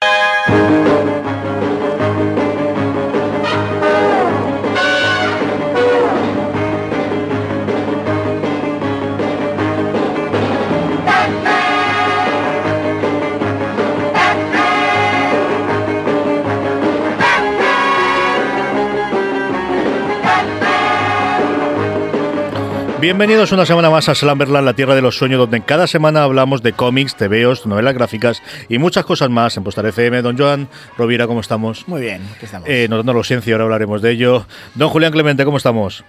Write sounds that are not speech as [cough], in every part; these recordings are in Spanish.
Thank you. Bienvenidos una semana más a Slamberland, la tierra de los sueños, donde cada semana hablamos de cómics, TVOs, novelas gráficas y muchas cosas más en Postar FM. Don Joan Rovira, ¿cómo estamos? Muy bien, aquí estamos. Eh, notando la ausencia, ahora hablaremos de ello. Don Julián Clemente, ¿cómo estamos?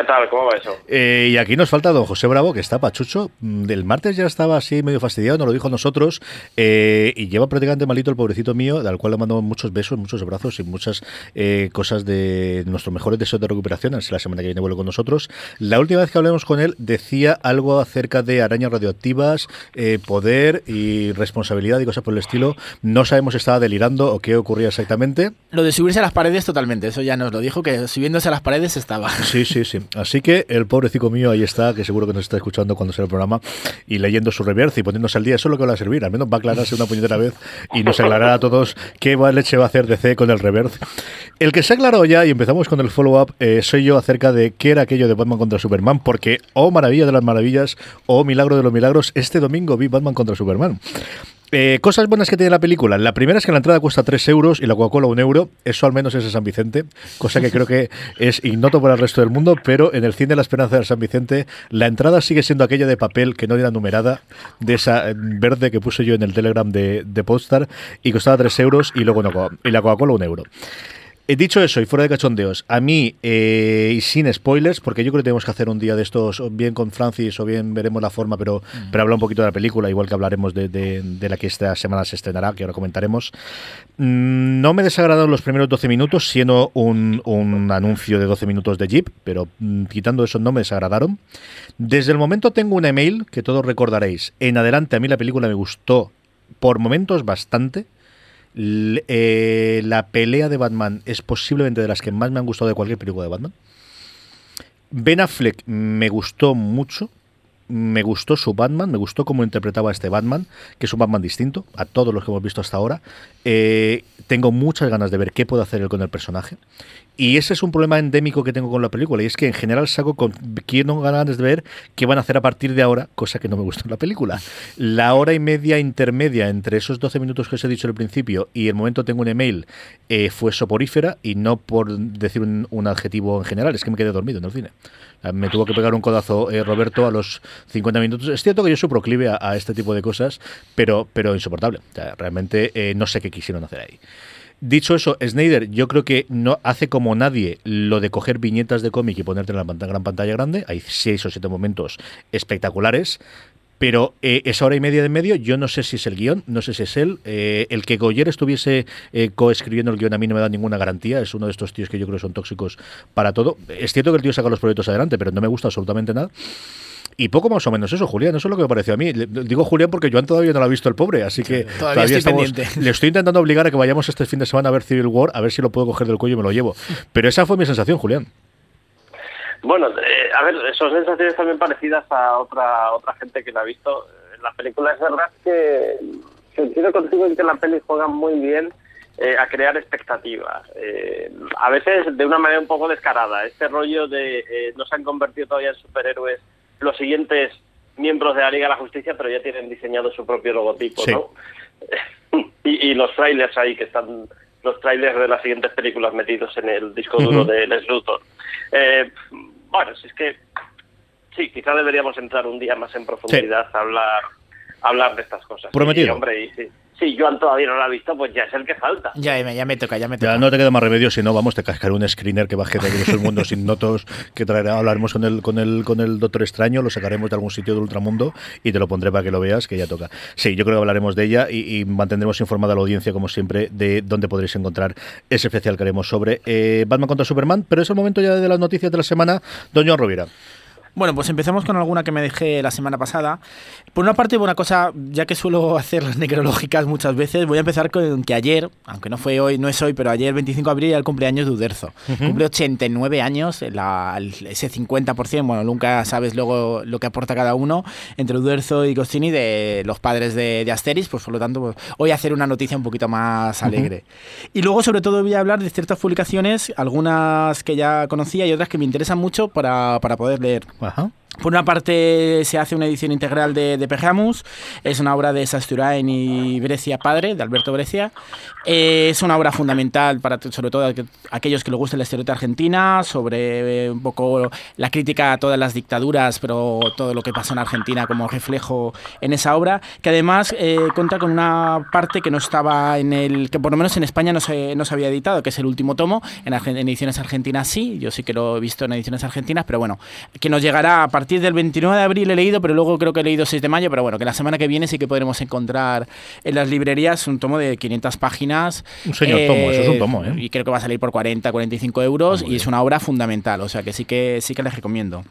¿Qué tal? ¿Cómo va eso? Eh, y aquí nos falta don José Bravo, que está pachucho. Mm, Del martes ya estaba así medio fastidiado, nos lo dijo a nosotros. eh, y lleva prácticamente malito el pobrecito mío, al cual le mando muchos besos, muchos abrazos y muchas eh, cosas de nuestros mejores deseos de recuperación. Así la semana que viene vuelve con nosotros. La última vez que hablamos con él decía algo acerca de arañas radioactivas, eh, poder y responsabilidad y cosas por el estilo. No sabemos si estaba delirando o qué ocurría exactamente. Lo de subirse a las paredes totalmente, eso ya nos lo dijo, que subiéndose a las paredes estaba. Sí, sí, sí. Así que el pobrecito mío ahí está, que seguro que nos está escuchando cuando sea el programa y leyendo su reverse y poniéndose al día. Eso es lo que va a servir. Al menos va a aclararse una puñetera vez y nos aclarará a todos qué leche va a hacer DC con el reverse. El que se ha aclarado ya, y empezamos con el follow-up, eh, soy yo acerca de qué era aquello de Batman contra Superman, porque, oh maravilla de las maravillas, oh milagro de los milagros, este domingo vi Batman contra Superman. Eh, cosas buenas que tiene la película. La primera es que la entrada cuesta 3 euros y la Coca-Cola un euro. Eso al menos es de San Vicente, cosa que creo que es ignoto para el resto del mundo, pero en el cine La Esperanza de San Vicente la entrada sigue siendo aquella de papel que no era numerada, de esa eh, verde que puse yo en el Telegram de, de Podstar y costaba 3 euros y luego no, y la Coca-Cola un euro. He dicho eso y fuera de cachondeos, a mí, eh, y sin spoilers, porque yo creo que tenemos que hacer un día de estos, o bien con Francis o bien veremos la forma, pero, pero hablar un poquito de la película, igual que hablaremos de, de- de la que esta semana se estrenará, que ahora comentaremos. Mm, No me desagradaron los primeros 12 minutos, siendo un, un anuncio de 12 minutos de Jeep, pero mm, quitando eso no me desagradaron. Desde el momento tengo un email que todos recordaréis. En adelante a mí la película me gustó por momentos bastante. Eh, la pelea de Batman es posiblemente de las que más me han gustado de cualquier película de Batman. Ben Affleck me gustó mucho. Me gustó su Batman, me gustó cómo interpretaba a este Batman, que es un Batman distinto a todos los que hemos visto hasta ahora. Eh, tengo muchas ganas de ver qué puede hacer él con el personaje. Y ese es un problema endémico que tengo con la película, y es que en general saco con quiero ganas de ver qué van a hacer a partir de ahora, cosa que no me gusta en la película. La hora y media intermedia entre esos 12 minutos que os he dicho al principio y el momento tengo un email eh, fue soporífera, y no por decir un, adjetivo en general, es que me quedé dormido en el cine. Me tuvo que pegar un codazo eh, Roberto a los 50 minutos. Es cierto que yo soy proclive a, a este tipo de cosas, pero, pero insoportable. O sea, realmente eh, no sé qué quisieron hacer ahí. Dicho eso, Snyder, yo creo que no hace como nadie lo de coger viñetas de cómic y ponerte en la gran pantalla grande. Hay seis o siete momentos espectaculares. Pero eh, esa hora y media de medio, yo no sé si es el guion, no sé si es él. Eh, el que Goyer estuviese eh, coescribiendo el guion a mí no me da ninguna garantía. Es uno de estos tíos que yo creo que son tóxicos para todo. Es cierto que el tío saca los proyectos adelante, pero no me gusta absolutamente nada. Y poco más o menos eso, Julián, eso es lo que me pareció a mí. Le- Digo Julián porque Joan todavía no lo ha visto el pobre, así que todavía estoy estamos- pendiente. le estoy intentando obligar a que vayamos este fin de semana a ver Civil War, a ver si lo puedo coger del cuello y me lo llevo. [laughs] Pero esa fue mi sensación, Julián. Bueno, eh, a ver, son sensaciones también parecidas a otra otra gente que la ha visto. En la película es verdad que coincido contigo en que la peli juega muy bien eh, a crear expectativas. Eh, a veces de una manera un poco descarada. Este rollo de eh, no se han convertido todavía en superhéroes los siguientes miembros de la Liga de la Justicia, pero ya tienen diseñado su propio logotipo, Sí. ¿no? [laughs] y, y los trailers ahí que están los trailers de las siguientes películas metidos en el disco duro de Les Luthor. Eh, bueno, si es que sí, quizá deberíamos entrar un día más en profundidad a hablar a hablar de estas cosas. Prometido. Y, hombre, y sí, si Joan todavía no lo ha visto, pues ya es el que falta. Ya, ya me toca, ya me toca. Ya no te queda más remedio si no, vamos, te cascar un screener que baje de el mundo sin notos, que traerá, hablaremos con el, con el, con el Doctor Extraño, lo sacaremos de algún sitio del ultramundo y te lo pondré para que lo veas, que ya toca. Sí, yo creo que hablaremos de ella y, mantendremos informada a la audiencia, como siempre, de dónde podréis encontrar ese especial que haremos sobre eh, Batman contra Superman, pero es el momento ya de las noticias de la semana. Doña Rovira. Bueno, pues empezamos con alguna que me dejé la semana pasada. Por una parte, una cosa, ya que suelo [laughs] hacer las necrológicas muchas veces, voy a empezar con que ayer, aunque no fue hoy, no es hoy, pero ayer, 25 de abril, era el cumpleaños de Uderzo. Cumple 89 años, ese 50%, bueno, nunca sabes luego lo que aporta cada uno, entre Uderzo y Costini, de los padres de, Asteris, pues por lo tanto, pues, hoy hacer una noticia un poquito más alegre. Y luego, sobre todo, voy a hablar de ciertas publicaciones, algunas que ya conocía y otras que me interesan mucho para, para poder leer. Ajá. Por una parte se hace una edición integral de, de Pergamus, es una obra de Sasturain y Brescia Padre, de Alberto Brescia. Eh, es una obra fundamental para sobre todo aquellos que les gusta la historieta argentina, sobre eh, un poco la crítica a todas las dictaduras, pero todo lo que pasó en Argentina como reflejo en esa obra, que además eh, cuenta con una parte que no estaba en el, que por lo menos en España no se, no se había editado, que es el último tomo, en, en ediciones argentinas sí, yo sí que lo he visto en ediciones argentinas, pero bueno, que nos llegará a partir partir del 29 de abril he leído, pero luego creo que he leído 6 de mayo, pero bueno, que la semana que viene sí que podremos encontrar en las librerías un tomo de 500 páginas. Un señor tomo, eso es un tomo, ¿eh? Y creo que va a salir por 40, 45 euros y es una obra fundamental, o sea que sí que, sí que les recomiendo.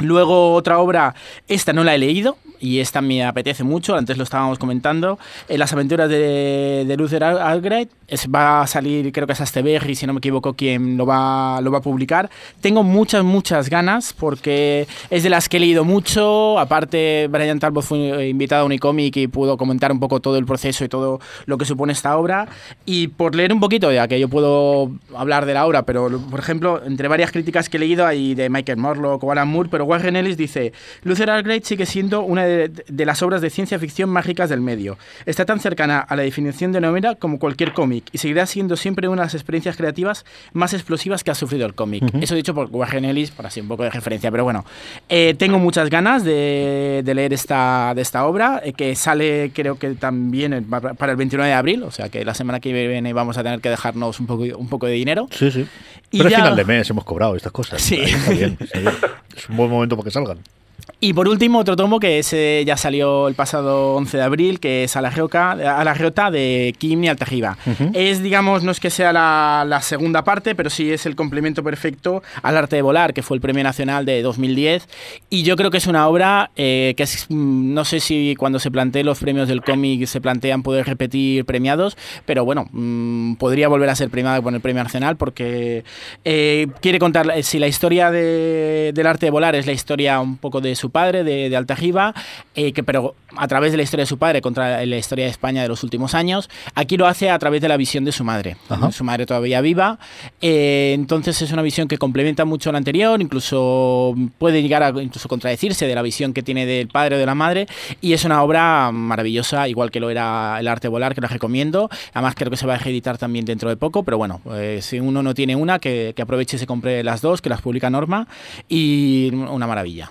Luego otra obra, esta no la he leído y esta me apetece mucho, antes lo estábamos comentando, en Las aventuras de, de Luther Albright, va a salir, creo que es Asteberry, si no me equivoco, quien lo va, lo va a publicar. Tengo muchas, muchas ganas porque es de las que he leído mucho, aparte Brian Talbot fue invitado a Unicomic y pudo comentar un poco todo el proceso y todo lo que supone esta obra y por leer un poquito, ya que yo puedo hablar de la obra, pero por ejemplo, entre varias críticas que he leído hay de Michael Morlock o Alan Moore, pero Warren Ellis dice, Luther Albright sigue siendo una de, las obras de ciencia ficción mágicas del medio. Está tan cercana a la definición de novela como cualquier cómic y seguirá siendo siempre una de las experiencias creativas más explosivas que ha sufrido el cómic. Eso dicho por Warren Ellis, por así un poco de referencia, pero bueno, eh, tengo muchas ganas de, leer esta, de esta obra, eh, que sale creo que también para el 29 de abril, o sea que la semana que viene vamos a tener que dejarnos un poco, un poco de dinero. Sí, sí. Pero al final de mes hemos cobrado estas cosas. Sí. Es un buen momento para que salgan. Y por último, otro tomo que ese ya salió el pasado 11 de abril, que es A la, a la Geota de Kim y Altajiba. Es, digamos, no es que sea la, segunda parte, pero sí es el complemento perfecto al arte de volar, que fue el premio nacional de 2010. Y yo creo que es una obra eh, que es, mm, no sé si cuando se planteen los premios del cómic se plantean poder repetir premiados, pero bueno, mm, podría volver a ser premiada con el premio nacional porque eh, quiere contar, eh, si la historia del arte de volar es la historia un poco de su padre, de, de Altajiba, eh, que, pero a través de la historia de su padre contra la historia de España de los últimos años. Aquí lo hace a través de la visión de su madre. Su madre todavía viva. Eh, entonces es una visión que complementa mucho la anterior, incluso puede llegar a incluso contradecirse de la visión que tiene del padre o de la madre. Y es una obra maravillosa, igual que lo era El arte volar, que la recomiendo. Además creo que se va a editar también dentro de poco, pero bueno, eh, si uno no tiene una, que, que aproveche y se compre las dos, que las publica Norma. Y una maravilla.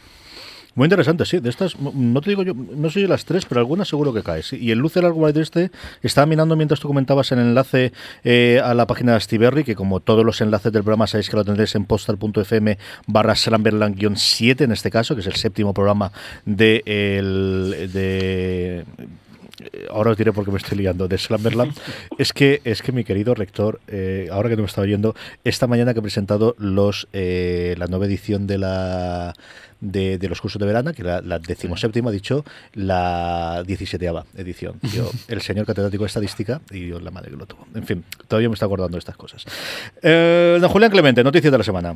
Muy interesante, sí. De estas, no te digo yo, no sé yo las tres, pero algunas seguro que caes. Y el Lucer de este estaba mirando mientras tú comentabas el enlace eh, a la página de Stiberry, que como todos los enlaces del programa sabéis que lo tendréis en postal.fm barra Slamberland-7, en este caso, que es el séptimo programa de, el, de ahora os diré por qué me estoy liando, de Slamberland, [laughs] es que, es que mi querido rector, eh, ahora que no me está oyendo, esta mañana que he presentado los eh, la nueva edición de la de, los cursos de verano, que la, la decimoséptima, ha dicho, la 17 edición. [laughs] Yo, el señor catedrático de estadística y yo la madre que lo tuvo. En fin, todavía me está acordando de estas cosas. Eh, don Julián Clemente, noticias de la semana.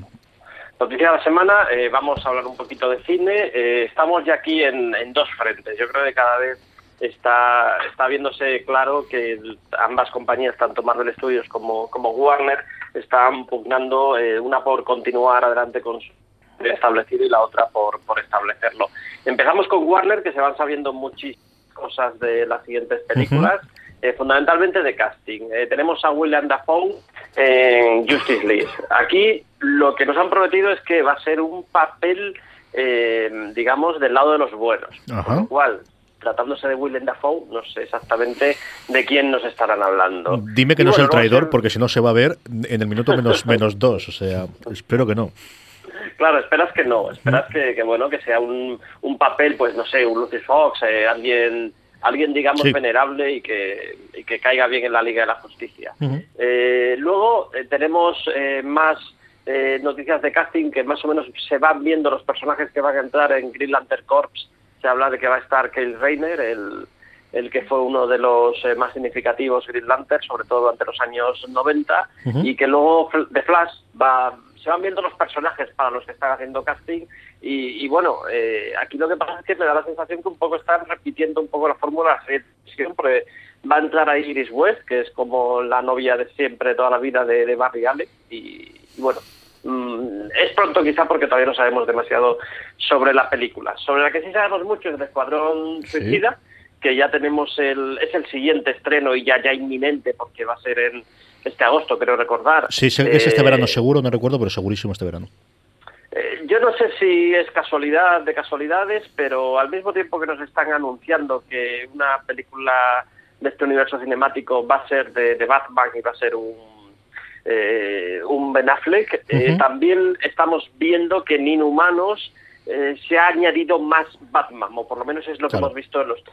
Noticias de la semana, eh, vamos a hablar un poquito de cine. Eh, estamos ya aquí en, dos frentes. Yo creo que cada vez está, está viéndose claro que ambas compañías, tanto Marvel Studios como, como Warner, están pugnando una por continuar adelante con su establecido y la otra por, por establecerlo. Empezamos con Warner, que se van sabiendo muchísimas cosas de las siguientes películas, eh, fundamentalmente de casting. Eh, tenemos a William Dafoe en Justice League. Aquí lo que nos han prometido es que va a ser un papel, eh, digamos, del lado de los buenos. Con lo cual, tratándose de Willem Dafoe, no sé exactamente de quién nos estarán hablando. Dime que no es el traidor, porque si no se va a ver en el minuto menos, [laughs] menos dos, o sea, espero que no. Claro, esperas que no, esperas que, bueno que sea un, un papel, pues no sé, un Lucius Fox, eh, alguien alguien digamos venerable y que, y que caiga bien en la Liga de la Justicia. Eh, luego eh, tenemos más noticias de casting que más o menos se van viendo los personajes que van a entrar en Green Lantern Corps. Se habla de que va a estar Kyle Rayner, el, el que fue uno de los más significativos Green Lantern, sobre todo durante los años 90, y que luego de Flash va se van viendo los personajes para los que están haciendo casting y, bueno, eh, aquí lo que pasa es que me da la sensación que un poco están repitiendo un poco la fórmula siempre va a entrar ahí Iris West, que es como la novia de siempre, toda la vida de, de Barry Allen y, bueno, mm, es pronto quizá porque todavía no sabemos demasiado sobre la película. Sobre la que sí sabemos mucho es de Escuadrón Suicida, que ya tenemos el, es el siguiente estreno y ya, ya inminente porque va a ser en este agosto, creo recordar. Sí, es este verano eh, seguro, no recuerdo, pero segurísimo este verano. Eh, yo no sé si es casualidad de casualidades, pero al mismo tiempo que nos están anunciando que una película de este universo cinemático va a ser de, Batman y va a ser un, eh, un Ben Affleck, también estamos viendo que en Inhumanos se ha añadido más Batman, o por lo menos es lo que hemos visto en los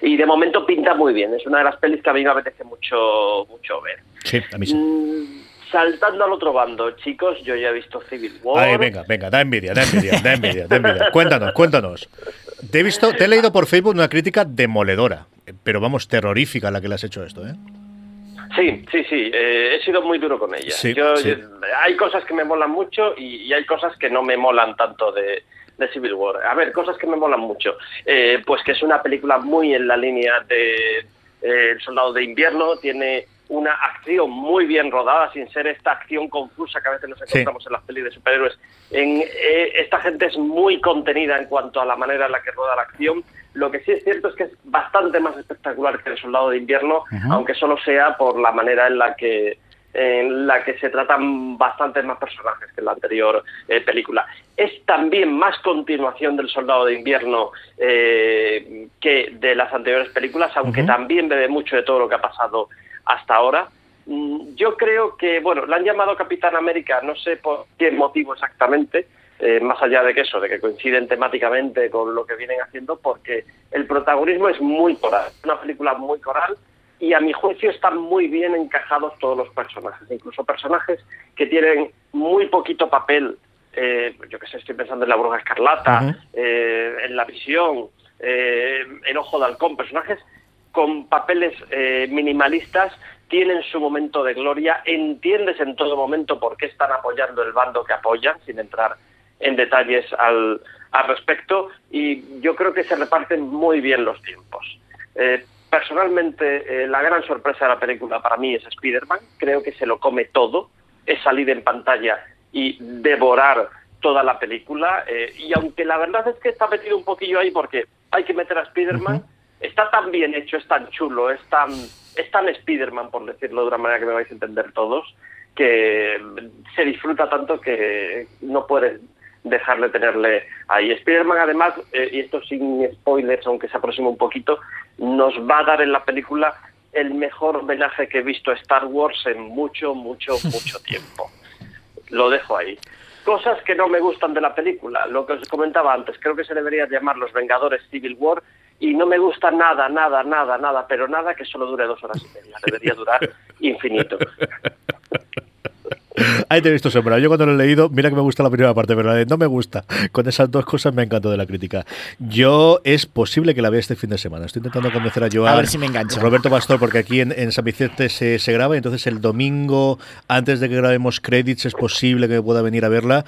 y de momento pinta muy bien. Es una de las pelis que a mí me apetece mucho, mucho ver. Sí, a mí sí. Mm, saltando al otro bando, chicos, yo ya he visto Civil War. Ay, venga, venga, da envidia, da envidia, da envidia, da envidia. Cuéntanos, cuéntanos. Te he visto, te he leído por Facebook una crítica demoledora, pero vamos, terrorífica la que le has hecho esto, ¿eh? Sí, sí, sí, eh, he sido muy duro con ella. Hay cosas que me molan mucho y hay cosas que no me molan tanto de, de Civil War. A ver, cosas que me molan mucho. Eh, pues que es una película muy en la línea de eh, El Soldado de Invierno, tiene una acción muy bien rodada, sin ser esta acción confusa que a veces nos encontramos en las pelis de superhéroes. En, eh, esta gente es muy contenida en cuanto a la manera en la que rueda la acción. Lo que sí es cierto es que es bastante más espectacular que El Soldado de Invierno, aunque solo sea por la manera en la que en la que se tratan bastantes más personajes que en la anterior eh, película. Es también más continuación del Soldado de Invierno eh, que de las anteriores películas, aunque también bebe mucho de todo lo que ha pasado hasta ahora. Mm, yo creo que, bueno, la han llamado Capitán América, no sé por qué motivo exactamente, eh, más allá de que eso, de que coinciden temáticamente con lo que vienen haciendo, porque el protagonismo es muy coral, una película muy coral, y a mi juicio están muy bien encajados todos los personajes, incluso personajes que tienen muy poquito papel. Eh, yo que sé, estoy pensando en la Bruja Escarlata, eh, en La Visión, eh, en Ojo de Halcón, personajes con papeles minimalistas tienen su momento de gloria, entiendes en todo momento por qué están apoyando el bando que apoyan, sin entrar en detalles al, al respecto, y yo creo que se reparten muy bien los tiempos. Personalmente, eh, la gran sorpresa de la película para mí es Spider-Man. Creo que se lo come todo. Es salir en pantalla y devorar toda la película. Eh, y aunque la verdad es que está metido un poquillo ahí porque hay que meter a Spider-Man, está tan bien hecho, es tan chulo, es tan, es tan Spider-Man, por decirlo de una manera que me vais a entender todos, que se disfruta tanto que no puedes dejarle tenerle ahí. Spider-Man, además, eh, y esto sin spoilers, aunque se aproxima un poquito, nos va a dar en la película el mejor homenaje que he visto a Star Wars en mucho, mucho, [laughs] mucho tiempo. Lo dejo ahí. Cosas que no me gustan de la película, lo que os comentaba antes, creo que se debería llamar Los Vengadores Civil War y no me gusta nada, nada, nada, nada, pero nada que solo dure dos horas y media, debería durar [laughs] infinito. Ahí te he visto sombra. Yo cuando lo he leído, mira que me gusta la primera parte, pero la de no me gusta. Con esas dos cosas me encantó de la crítica. Yo es posible que la vea este fin de semana. Estoy intentando convencer a Joan. A ver si me engancha. Roberto Pastor, porque aquí en, San Vicente se, se, graba, entonces el domingo, antes de que grabemos credits, es posible que pueda venir a verla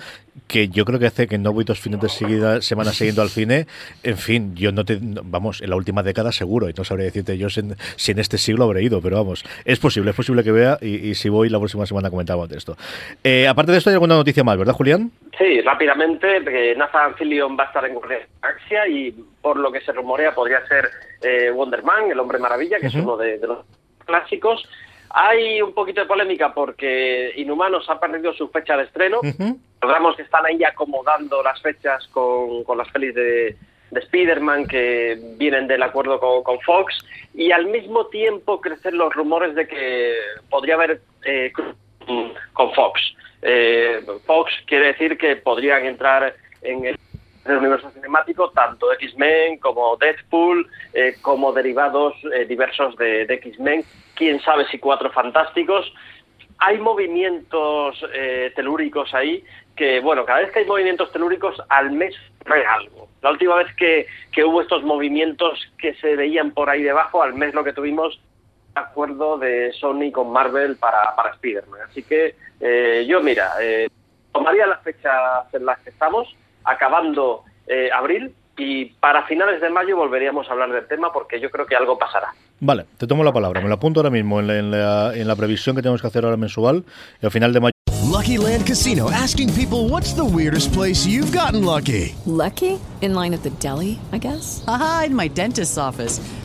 que yo creo que hace que no voy dos fines de seguida, semana siguiendo al cine. En fin, yo no te. Vamos, en la última década seguro, y no sabría decirte yo si en, este siglo habré ido, pero vamos, es posible, es posible que vea, y, si voy la próxima semana comentamos de esto. Eh, aparte de esto, hay alguna noticia más, ¿verdad, Julián? Sí, rápidamente, que Nathan Fillion va a estar en Galaxia y por lo que se rumorea podría ser eh, Wonder Man, el hombre maravilla, que es uno de los clásicos. Hay un poquito de polémica porque Inhumanos ha perdido su fecha de estreno. Uh que están ahí acomodando las fechas con, las pelis de, de Spider-Man que vienen del acuerdo con, Fox y al mismo tiempo crecen los rumores de que podría haber eh, con Fox. Eh, Fox quiere decir que podrían entrar en el, universo cinemático tanto X-Men como Deadpool, eh, como derivados diversos de, X-Men, quién sabe si cuatro fantásticos. Hay movimientos telúricos ahí que, bueno, cada vez que hay movimientos telúricos, al mes trae algo. La última vez que, hubo estos movimientos que se veían por ahí debajo, al mes lo que tuvimos acuerdo de Sony con Marvel para, para Spider-Man. Así que eh, yo, mira, eh, tomaría las fechas en las que estamos, acabando eh, abril, y para finales de mayo volveríamos a hablar del tema porque yo creo que algo pasará. Vale, te tomo la palabra. Me lo apunto ahora mismo en la, en la previsión que tenemos que hacer ahora mensual. Y al final de mayo Lucky Land Casino asking people what's the weirdest place you've gotten lucky? Lucky? In line at the deli, I guess? Aha, in my dentist's office.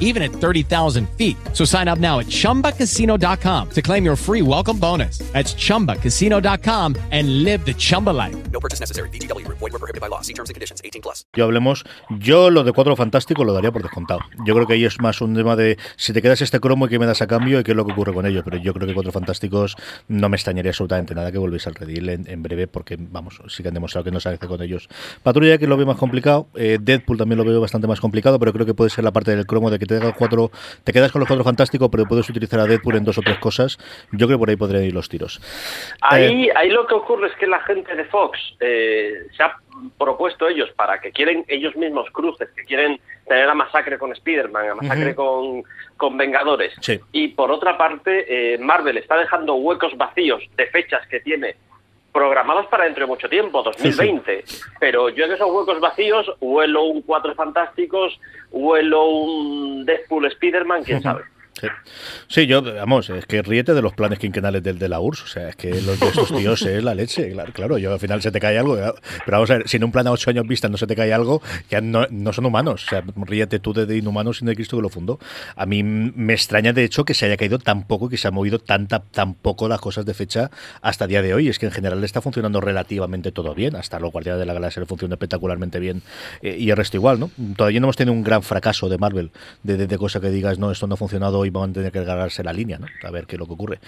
even at 30,000 feet. So sign up now at ChumbaCasino.com to claim your free welcome bonus. That's ChumbaCasino.com and live the Chumba life. No purchase necessary. BGW. Void were prohibited by law. See terms and conditions. 18 plus. Yo hablemos, yo lo de Cuatro Fantástico lo daría por descontado. Yo creo que ahí es más un tema de si te quedas este cromo y qué me das a cambio y qué es lo que ocurre con ello. Pero yo creo que Cuatro Fantásticos no me extrañaría absolutamente nada que volvéis al redil en, en, breve porque, vamos, sí que han demostrado que no se hace con ellos. Patrulla que lo veo más complicado. Eh, Deadpool también lo veo bastante más complicado, pero creo que puede ser la parte del cromo de que te cuatro, te quedas con los cuatro fantásticos, pero puedes utilizar a Deadpool en dos o tres cosas. Yo creo que por ahí podrían ir los tiros. Ahí, eh, ahí lo que ocurre es que la gente de Fox eh, se ha propuesto ellos para que quieren ellos mismos cruces, que quieren tener la masacre con Spider-Man, la masacre con, con Vengadores. Y por otra parte, eh, Marvel está dejando huecos vacíos de fechas que tiene programados para dentro de mucho tiempo, 2020. Pero yo en esos huecos vacíos huelo un Cuatro Fantásticos, huelo un Deadpool Spider-Man, quién [laughs] sabe. Sí. yo, vamos, es que ríete de los planes quinquenales del de la URSS. O sea, es que los de estos tíos es la leche. Claro, yo al final se te cae algo. Pero vamos a ver, si en un plan a ocho años vista no se te cae algo, ya no, no son humanos. O sea, ríete tú de, inhumanos sin de Cristo que lo fundó. A mí me extraña, de hecho, que se haya caído tan poco y que se ha movido tanta, tan poco las cosas de fecha hasta día de hoy. Es que en general está funcionando relativamente todo bien. Hasta los Guardianes de la Galaxia le funciona espectacularmente bien. Eh, y el resto igual, ¿no? Todavía no hemos tenido un gran fracaso de Marvel, de, de, de cosa que digas, no, esto no ha funcionado y van a tener que cargarse la línea, ¿no? A ver qué es lo que ocurre.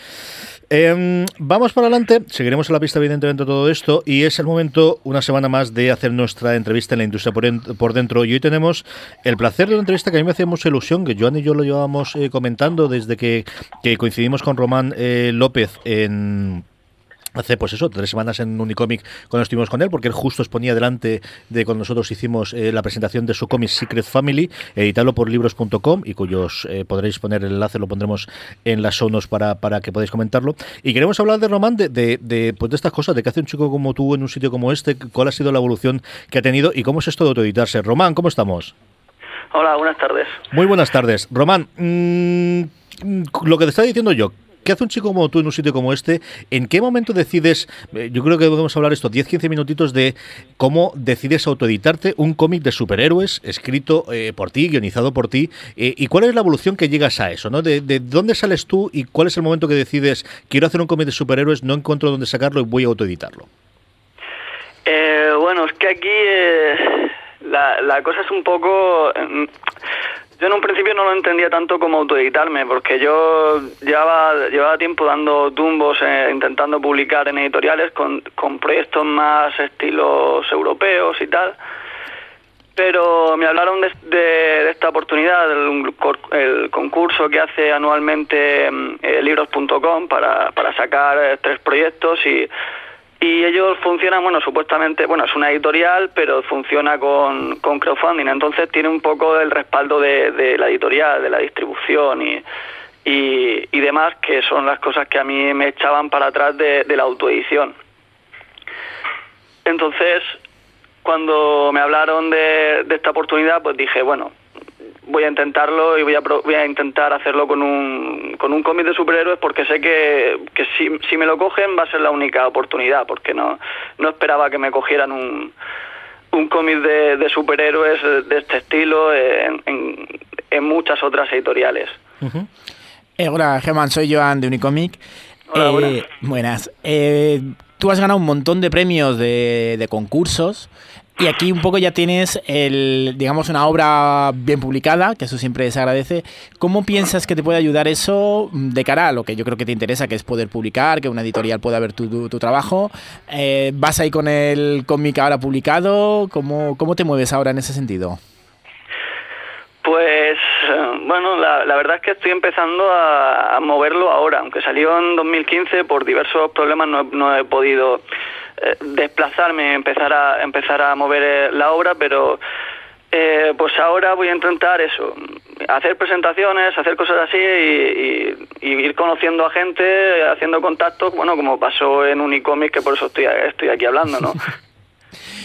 Em, vamos para adelante, seguiremos en la pista, evidentemente, todo esto, y es el momento, una semana más, de hacer nuestra entrevista en la industria por, dentro. Y hoy tenemos el placer de una entrevista que a mí me hacía mucha ilusión, que Joan y yo lo llevábamos eh, comentando desde que, coincidimos con Román eh, López en hace pues eso, tres semanas en Unicomic cuando estuvimos con él, porque él justo exponía delante de cuando nosotros hicimos eh, la presentación de su cómic Secret Family, editado por libros.com y cuyos eh, podréis poner el enlace, lo pondremos en las sonos para, para que podáis comentarlo. Y queremos hablar de Román, de, de, pues de estas cosas, de qué hace un chico como tú en un sitio como este, cuál ha sido la evolución que ha tenido y cómo es esto de autoeditarse. Román, ¿cómo estamos? Hola, buenas tardes. Muy buenas tardes. Román, mm, lo que te estaba diciendo yo, ¿Qué hace un chico como tú en un sitio como este? ¿En qué momento decides, eh, yo creo que podemos hablar esto, 10-15 minutitos de cómo decides autoeditarte un cómic de superhéroes escrito eh, por ti, guionizado por ti, eh, y cuál es la evolución que llegas a eso, ¿no? De, dónde sales tú y cuál es el momento que decides, quiero hacer un cómic de superhéroes, no encuentro dónde sacarlo y voy a autoeditarlo? bueno, es que aquí la, la cosa es un poco... Yo en un principio no lo entendía tanto como autoeditarme, porque yo llevaba, llevaba tiempo dando tumbos, eh, intentando publicar en editoriales con, con proyectos más estilos europeos y tal. Pero me hablaron de, esta oportunidad, el, concurso que hace anualmente mm, eh, libros.com para, para sacar eh, tres proyectos y y ellos funcionan, bueno, supuestamente, bueno, es una editorial, pero funciona con, crowdfunding, entonces tiene un poco el respaldo de, la editorial, de la distribución y, y, demás, que son las cosas que a mí me echaban para atrás de, la autoedición. Entonces, cuando me hablaron de esta oportunidad, pues dije, bueno, voy a intentarlo y voy a, voy a intentar hacerlo con un, con un cómic de superhéroes porque sé que, que si, si, me lo cogen va a ser la única oportunidad, porque no, no esperaba que me cogieran un, un cómic de, de, superhéroes de este estilo en, en, en muchas otras editoriales. Uh -huh. eh, hola, Germán, soy Joan de Unicomic. Hola, eh, buenas. buenas. Eh, tú has ganado un montón de premios de, de concursos. Y aquí un poco ya tienes el, digamos, una obra bien publicada, que eso siempre se agradece. ¿Cómo piensas que te puede ayudar eso de cara a lo que yo creo que te interesa, que es poder publicar, que una editorial pueda ver tu, trabajo? Eh, ¿Vas ahí con el cómic ahora publicado? ¿Cómo, ¿Cómo te mueves ahora en ese sentido? Pues bueno, la, verdad es que estoy empezando a, a, moverlo ahora, aunque salió en 2015 por diversos problemas no, no he podido eh, desplazarme, empezar a empezar a mover eh, la obra, pero eh, pues ahora voy a intentar eso, hacer presentaciones, hacer cosas así y, y, y, ir conociendo a gente, haciendo contactos, bueno, como pasó en Unicomic, que por eso estoy, estoy aquí hablando, ¿no? [laughs]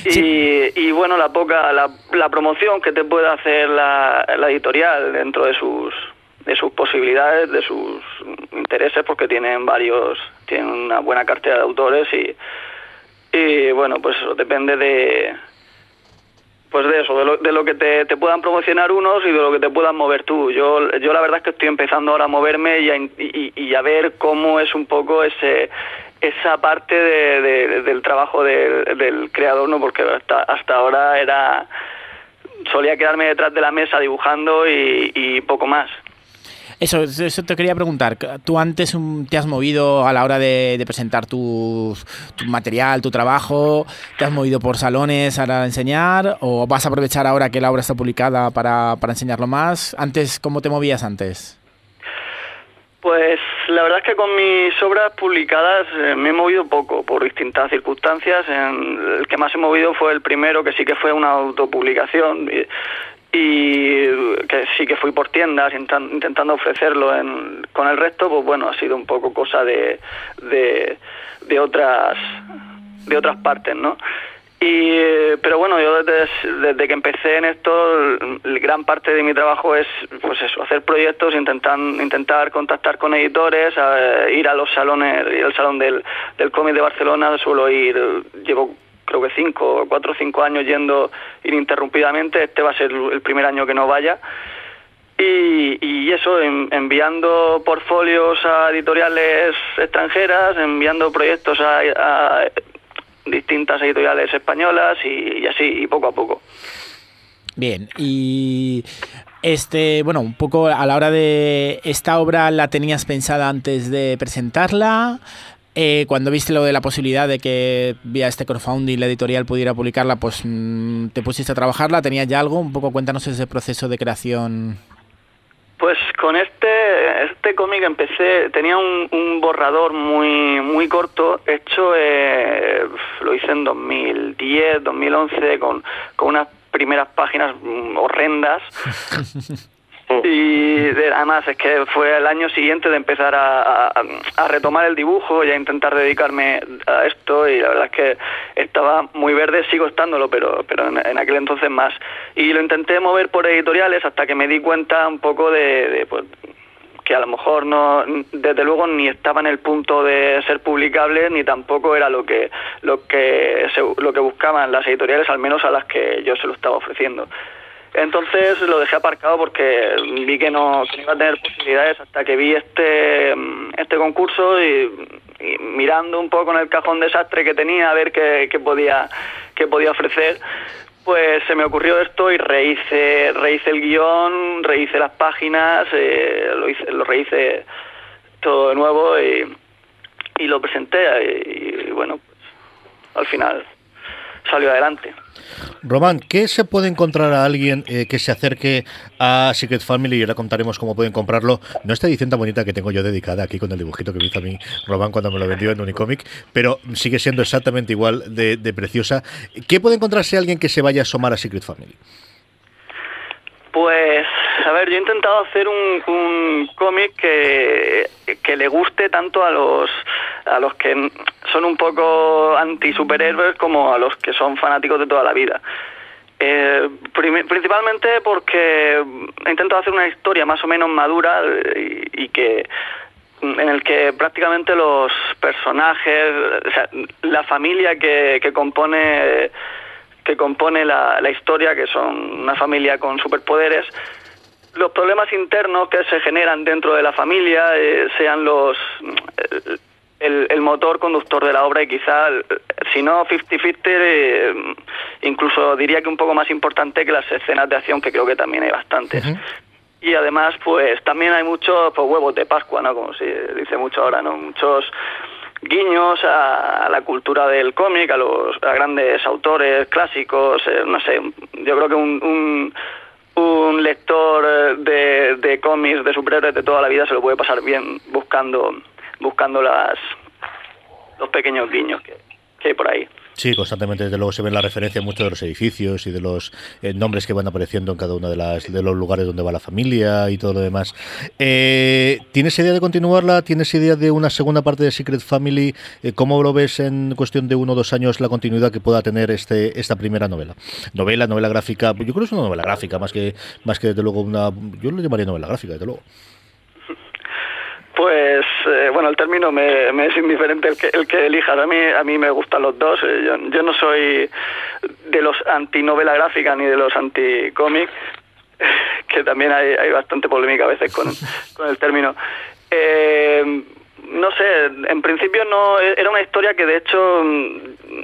Sí. Y, y, bueno, la poca, la, la, promoción que te puede hacer la, la, editorial dentro de sus de sus posibilidades, de sus intereses, porque tienen varios, tienen una buena cartera de autores y, y bueno, pues eso depende de pues de eso, de lo, de lo que te, te, puedan promocionar unos y de lo que te puedan mover tú. Yo, yo la verdad es que estoy empezando ahora a moverme y a, y, a ver cómo es un poco ese esa parte de, de, del trabajo de, del creador, ¿no? Porque hasta, hasta ahora era solía quedarme detrás de la mesa dibujando y poco más. Eso, eso te quería preguntar. ¿Tú antes te has movido a la hora de, presentar tu, material, tu trabajo? ¿Te has movido por salones a enseñar? ¿O vas a aprovechar ahora que la obra está publicada para, para enseñarlo más? Antes, ¿cómo te movías antes? Pues la verdad es que con mis obras publicadas eh, me he movido poco por distintas circunstancias. El que más he movido fue el primero, que sí que fue una autopublicación. Y, que sí que fui por tiendas intentando ofrecerlo en, con el resto, pues bueno, ha sido un poco cosa de, de, otras de otras partes, ¿no? Y, pero bueno, yo desde, desde que empecé en esto, gran parte de mi trabajo es, pues eso, hacer proyectos, intentar, intentar contactar con editores, ir a los salones, ir al salón del, del cómic de Barcelona, suelo ir, llevo creo que cinco, cuatro o cinco años yendo ininterrumpidamente, este va a ser el primer año que no vaya. Y, eso, en, enviando portfolios a editoriales extranjeras, enviando proyectos a, distintas editoriales españolas y, así, poco a poco. Bien, y este, bueno, un poco a la hora de esta obra la tenías pensada antes de presentarla. Eh, cuando viste lo de la posibilidad de que vía este crowdfunding la editorial pudiera publicarla, pues mmm, te pusiste a trabajarla, ¿tenías ya algo? Un poco cuéntanos ese proceso de creación. Pues con este este cómic empecé, tenía un, un, borrador muy muy corto, hecho, eh, lo hice en 2010, 2011, con, con unas primeras páginas horrendas. [laughs] y de, además es que fue el año siguiente de empezar a, retomar el dibujo y a intentar dedicarme a esto y la verdad es que estaba muy verde, sigo estándolo, pero, pero en, aquel entonces más. Y lo intenté mover por editoriales hasta que me di cuenta un poco de, de pues, que a lo mejor no desde luego ni estaba en el punto de ser publicable ni tampoco era lo que lo que se, lo que buscaban las editoriales al menos a las que yo se lo estaba ofreciendo entonces lo dejé aparcado porque vi que no, iba a tener posibilidades hasta que vi este este concurso y, y, mirando un poco en el cajón desastre que tenía a ver qué, qué podía qué podía ofrecer pues se me ocurrió esto y rehice, rehice el guion, rehice las páginas, eh, lo, hice, lo rehice todo de nuevo y, y lo presenté y, y bueno, pues, al final salió adelante. Román, ¿qué se puede encontrar a alguien eh, que se acerque a Secret Family? Y ahora contaremos cómo pueden comprarlo. No esta edición tan bonita que tengo yo dedicada aquí con el dibujito que me hizo a mí Román cuando me lo vendió en Unicomic, pero sigue siendo exactamente igual de, de preciosa. ¿Qué puede encontrarse alguien que se vaya a asomar a Secret Family? Pues, a ver, yo he intentado hacer un, cómic que, que le guste tanto a los a los que son un poco anti superhéroes como a los que son fanáticos de toda la vida. Eh, principalmente porque he intentado hacer una historia más o menos madura y, y que en el que prácticamente los personajes, o sea, la familia que, que compone que compone la historia, que son una familia con superpoderes, los problemas internos que se generan dentro de la familia eh, sean los el, el, motor conductor de la obra y quizá, si no 50-50, eh, incluso diría que un poco más importante que las escenas de acción, que creo que también hay bastantes. Uh -huh. Y además, pues también hay muchos pues, huevos de Pascua, ¿no? Como se dice mucho ahora, ¿no? Muchos guiños a, a la cultura del cómic, a los a grandes autores clásicos, eh, no sé, yo creo que un, un, un lector de, de cómics de superhéroes de toda la vida se lo puede pasar bien buscando buscando las los pequeños guiños que, que hay por ahí. Sí, constantemente desde luego se ven la referencia mucho de los edificios y de los eh, nombres que van apareciendo en cada uno de, las, de los lugares donde va la familia y todo lo demás. Eh, ¿Tienes idea de continuarla? ¿Tienes idea de una segunda parte de Secret Family? Eh, ¿Cómo lo ves en cuestión de uno o dos años la continuidad que pueda tener este esta primera novela? Novela, novela gráfica, yo creo que es una novela gráfica más que más que desde luego una, yo lo llamaría novela gráfica desde luego. Pues eh, bueno, el término me, es indiferente el que, el que elijas. A mí, a mí me gustan los dos. Eh, yo, no soy de los anti-novela gráfica ni de los anti-cómic, [laughs] que también hay, hay bastante polémica a veces con, con el término. Eh, no sé, en principio no era una historia que de hecho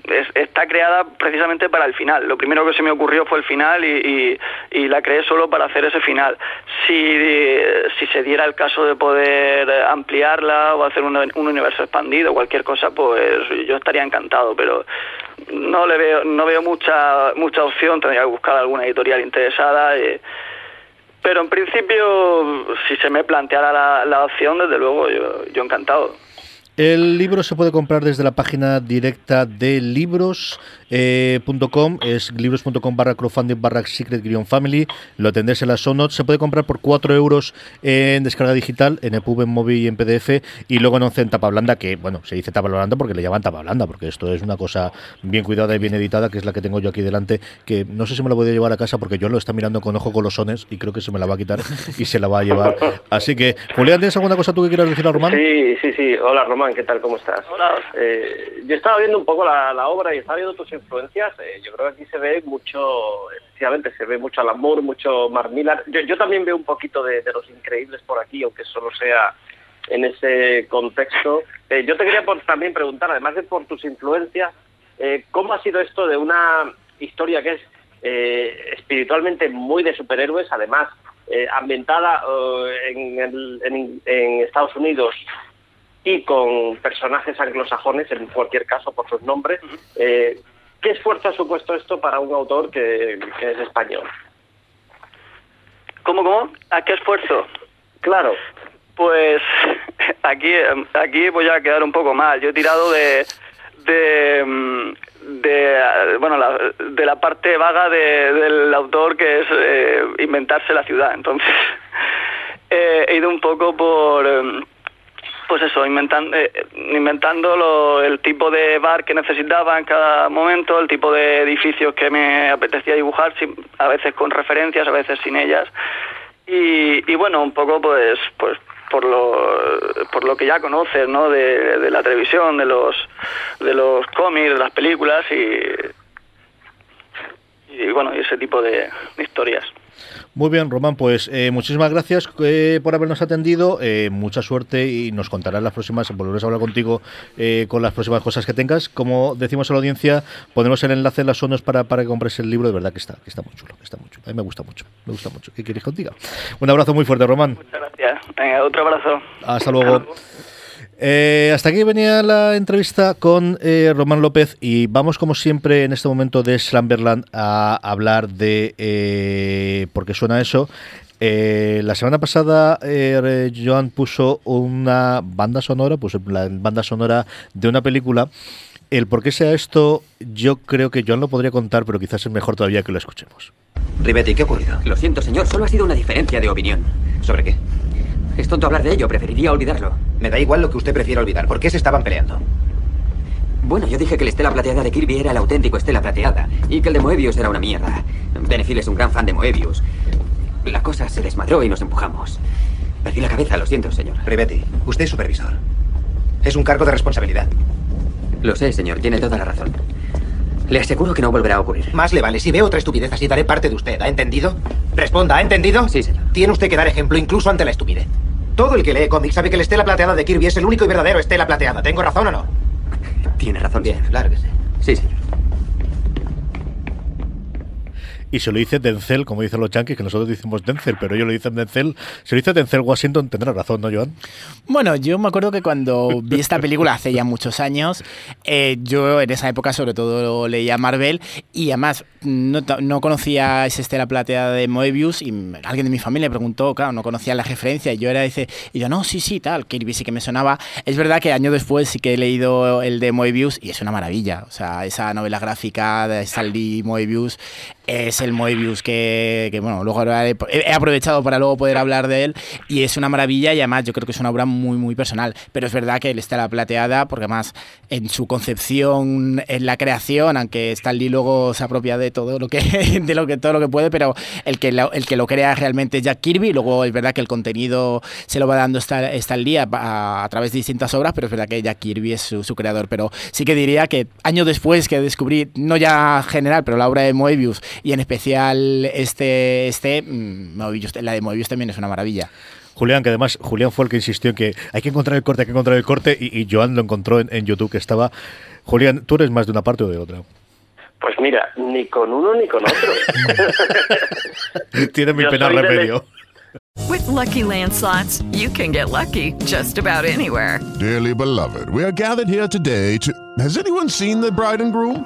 es, está creada precisamente para el final. Lo primero que se me ocurrió fue el final y, y, y la creé solo para hacer ese final. Si, si se diera el caso de poder ampliarla o hacer un, un universo expandido, cualquier cosa, pues yo estaría encantado, pero no le veo no veo mucha mucha opción. Tendría que buscar alguna editorial interesada. Eh, pero en principio, si se me planteara la, la opción, desde luego, yo, yo encantado. El libro se puede comprar desde la página directa de libros.com, eh, es libros.com barra crowdfunding barra secret family, lo tendréis en las show notes, se puede comprar por 4 euros en descarga digital, en EPUB, en móvil y en PDF, y luego en 11 en tapa blanda, que bueno, se dice tapa blanda porque le llaman tapa blanda, porque esto es una cosa bien cuidada y bien editada, que es la que tengo yo aquí delante, que no sé si me la voy a llevar a casa porque yo lo está mirando con ojo colosones y creo que se me la va a quitar [laughs] y se la va a llevar. Así que, Julián, ¿tienes alguna cosa tú que quieras decir a Román? Sí, sí, sí. Hola, Román. ¿qué tal? ¿Cómo estás? Hola. Eh, yo estaba viendo un poco la, la, obra y estaba viendo tus influencias. Eh, yo creo que aquí se ve mucho, efectivamente, se ve mucho Alan Moore, mucho Mark Millar. Yo, yo también veo un poquito de, de, Los Increíbles por aquí, aunque solo sea en ese contexto. Eh, yo te quería por, también preguntar, además de por tus influencias, eh, ¿cómo ha sido esto de una historia que es eh, espiritualmente muy de superhéroes, además ambientada en, el, en, en Estados Unidos y con personajes anglosajones, en cualquier caso por sus nombres. Eh, ¿Qué esfuerzo ha supuesto esto para un autor que, que, es español? ¿Cómo, cómo? ¿A qué esfuerzo? Claro. Pues [laughs] aquí, aquí voy a quedar un poco mal. Yo he tirado de... de de bueno la, de la parte vaga de, del autor que es eh, inventarse la ciudad entonces [laughs] eh, he ido un poco por eh, pues eso, inventando, eh, inventando lo, el tipo de bar que necesitaba en cada momento, el tipo de edificios que me apetecía dibujar, a veces con referencias, a veces sin ellas. Y, y bueno, un poco pues pues por lo por lo que ya conoces, ¿no? De, de la televisión, de los de los cómics, de las películas y y bueno, ese tipo de, de historias. Muy bien, Román, pues eh, muchísimas gracias eh, por habernos atendido, eh, mucha suerte y nos contarás las próximas, volveremos a hablar contigo eh, con las próximas cosas que tengas. Como decimos a la audiencia, ponemos el enlace en las zonas para, para que compres el libro, de verdad que está, que está muy chulo, que está muy chulo. A mí me gusta mucho, me gusta mucho. ¿Qué quieres contigo? Un abrazo muy fuerte, Román. Muchas gracias. Venga, otro abrazo. Hasta luego. Hasta luego. Eh, hasta aquí venía la entrevista con eh, Román López y vamos como siempre en este momento de Slumberland a hablar de eh, por qué suena eso. Eh, la semana pasada eh, Joan puso una banda sonora, puso la banda sonora de una película. El por qué sea esto, yo creo que Joan lo podría contar, pero quizás es mejor todavía que lo escuchemos. Ribetti, ¿qué ha ocurrido? Lo siento, señor, solo ha sido una diferencia de opinión. ¿Sobre qué? Es tonto hablar de ello, preferiría olvidarlo. Me da igual lo que usted prefiera olvidar. ¿Por qué se estaban peleando? Bueno, yo dije que el Estela Plateada de Kirby era el auténtico Estela Plateada y que el de Moebius era una mierda. Benefil es un gran fan de Moebius. La cosa se desmadró y nos empujamos. Perdí la cabeza, lo siento, señor. Ribetti, usted es supervisor. Es un cargo de responsabilidad. Lo sé, señor, tiene toda la razón. Le aseguro que no volverá a ocurrir. Más le vale. Si veo otra estupidez así, daré parte de usted. ¿Ha entendido? Responda, ¿ha entendido? Sí, señor. Tiene usted que dar ejemplo incluso ante la estupidez. Todo el que lee cómics sabe que el Estela Plateada de Kirby es el único y verdadero Estela Plateada. ¿Tengo razón o no? Tiene razón. Bien, claro que sí. Sí, señor. Y se lo dice Denzel, como dicen los yankees, que nosotros decimos Denzel, pero ellos lo dicen Denzel. Se lo dice Denzel Washington, tendrá razón, ¿no, Joan? Bueno, yo me acuerdo que cuando vi esta película hace ya muchos años, eh, yo en esa época sobre todo leía Marvel y además no, no conocía esa estela plateada de Moebius y alguien de mi familia me preguntó, claro, no conocía la referencia y yo era dice, y yo no, sí, sí, tal, Kirby sí que me sonaba. Es verdad que años después sí que he leído el de Moebius y es una maravilla, o sea, esa novela gráfica de Stanley Moebius es el Moebius que, que, bueno, luego he, aprovechado para luego poder hablar de él y es una maravilla y además yo creo que es una obra muy muy personal, pero es verdad que él está la plateada porque además en su concepción, en la creación, aunque Stan Lee luego se apropia de todo lo que [laughs] de lo que todo lo que puede, pero el que lo, el que lo crea realmente es Jack Kirby, luego es verdad que el contenido se lo va dando Stan, Stan Lee a, a- a través de distintas obras, pero es verdad que Jack Kirby es su, su creador, pero sí que diría que años después que descubrí no ya general, pero la obra de Moebius y en especial este este mm, Moebius, la de Moebius también es una maravilla. Julián, que además Julián fue el que insistió en que hay que encontrar el corte, hay que encontrar el corte, y, y Joan lo encontró en, en YouTube, que estaba... Julián, ¿tú eres más de una parte o de otra? Pues mira, ni con uno ni con otro. [laughs] Tiene mi Yo pena remedio. With Lucky Land slots, you can get lucky just about anywhere. Dearly beloved, we are gathered here today to. Has anyone seen the bride and groom?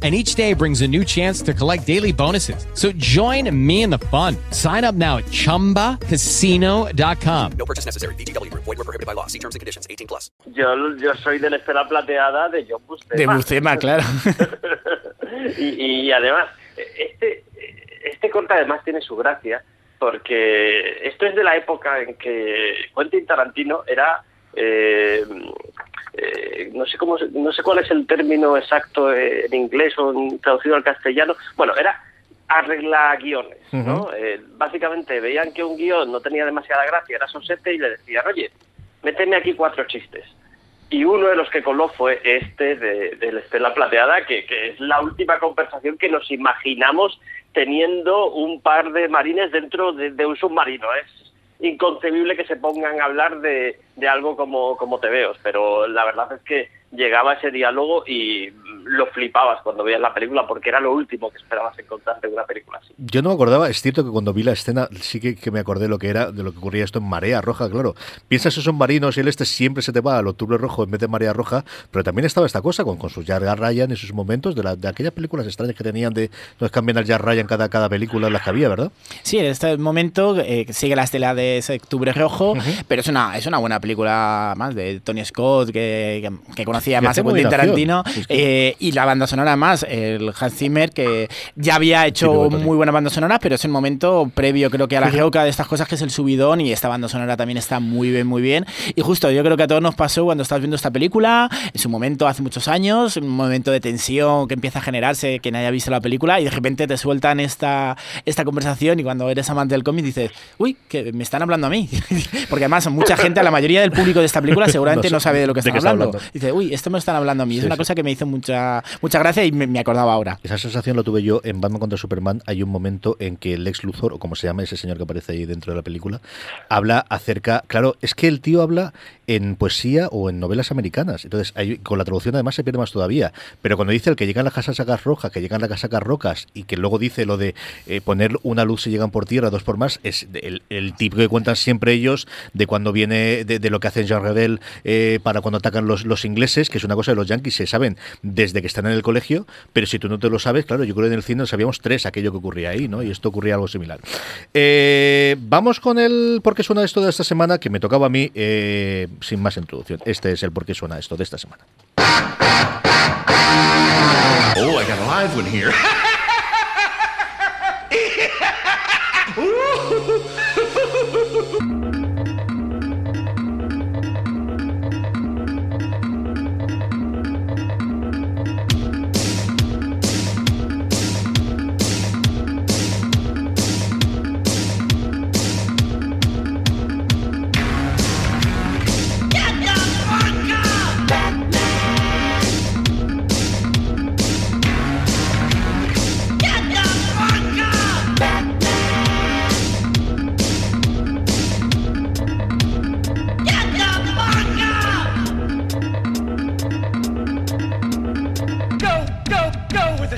And each day brings a new chance to collect daily bonuses. So join me in the fun. Sign up now at chumbacasino.com. No purchase necessary. VGW Group. Void were prohibited by law. See terms and conditions. 18 plus. Yo, yo soy de la estela plateada de John Buscema. De Buscema, claro. [laughs] y, y además, este, este corte además tiene su gracia, porque esto es de la época en que Quentin Tarantino era... eh, eh, no sé cómo no sé cuál es el término exacto en inglés o en- traducido al castellano bueno era arregla guiones no. Eh, básicamente veían que un guion no tenía demasiada gracia era sosete y le decían oye méteme aquí cuatro chistes y uno de los que coló fue este de, de la Estela Plateada, que, que es la última conversación que nos imaginamos teniendo un par de marines dentro de, de un submarino. Es inconcebible que se pongan a hablar de, de algo como, como tebeos, pero la verdad es que llegaba ese diálogo y lo flipabas cuando veías la película porque era lo último que esperabas encontrarte en una película así. Yo no me acordaba, es cierto que cuando vi la escena sí que, que me acordé lo que era, de lo que ocurría esto en Marea Roja, claro. Piensas esos marinos y el este siempre se te va al octubre rojo en vez de Marea Roja, pero también estaba esta cosa con, con sus Jar Jar Ryan en sus momentos, de, la- de aquellas películas extrañas que tenían de no cambian al Jar Ryan cada, cada película en las que había, ¿verdad? Sí, en este momento eh, sigue la estela de ese octubre rojo, pero es una, es una buena película más de Tony Scott que, que, que conocemos conocía Que más a muy Quentin Tarantino. Sí, sí. eh, y la banda sonora más, el Hans Zimmer, que ya había hecho de Tony. muy buena banda sonora, pero es el momento previo, creo que a la Sí, sí. geoca de estas cosas, que es el subidón, y esta banda sonora también está muy bien, muy bien. Y justo, yo creo que a todos nos pasó cuando estabas viendo esta película, en su momento hace muchos años, un momento de tensión que empieza a generarse, que nadie ha visto la película, y de repente te sueltan esta, esta conversación, y cuando eres amante del cómic dices, uy, que me están hablando a mí. [laughs] Porque además, mucha gente, la mayoría del público de esta película [laughs] seguramente No no, sé sabe de lo que de están hablando. hablando. Dice, uy, esto me lo están hablando a mí. es una sí. cosa que me hizo mucha, mucha gracia y me, me acordaba ahora. Esa sensación lo tuve yo en Batman contra Superman. Hay un momento en que Lex Luthor, o como se llama ese señor que aparece ahí dentro de la película, habla acerca. Claro, es que el tío habla en poesía o en novelas americanas. Entonces, hay- con la traducción además se pierde más todavía. Pero cuando dice el que llegan las casacas rojas, que llegan las casacas rocas, y que luego dice lo de eh, poner una luz si llegan por tierra, dos por más, es el, el tipo que cuentan siempre ellos de cuando viene, de, de lo que hacen Jean Rebel eh, para cuando atacan los, los ingleses, que es una cosa de los yankees, se saben desde que están en el colegio, pero si tú no te lo sabes, claro, yo creo que en el cine sabíamos tres aquello que ocurría ahí, ¿no? Y esto ocurría algo similar. Eh, vamos con el por qué suena esto de esta semana, que me tocaba a mí, eh, sin más introducción. Este es el por qué suena esto de esta semana. Oh, I got a live one here. [laughs]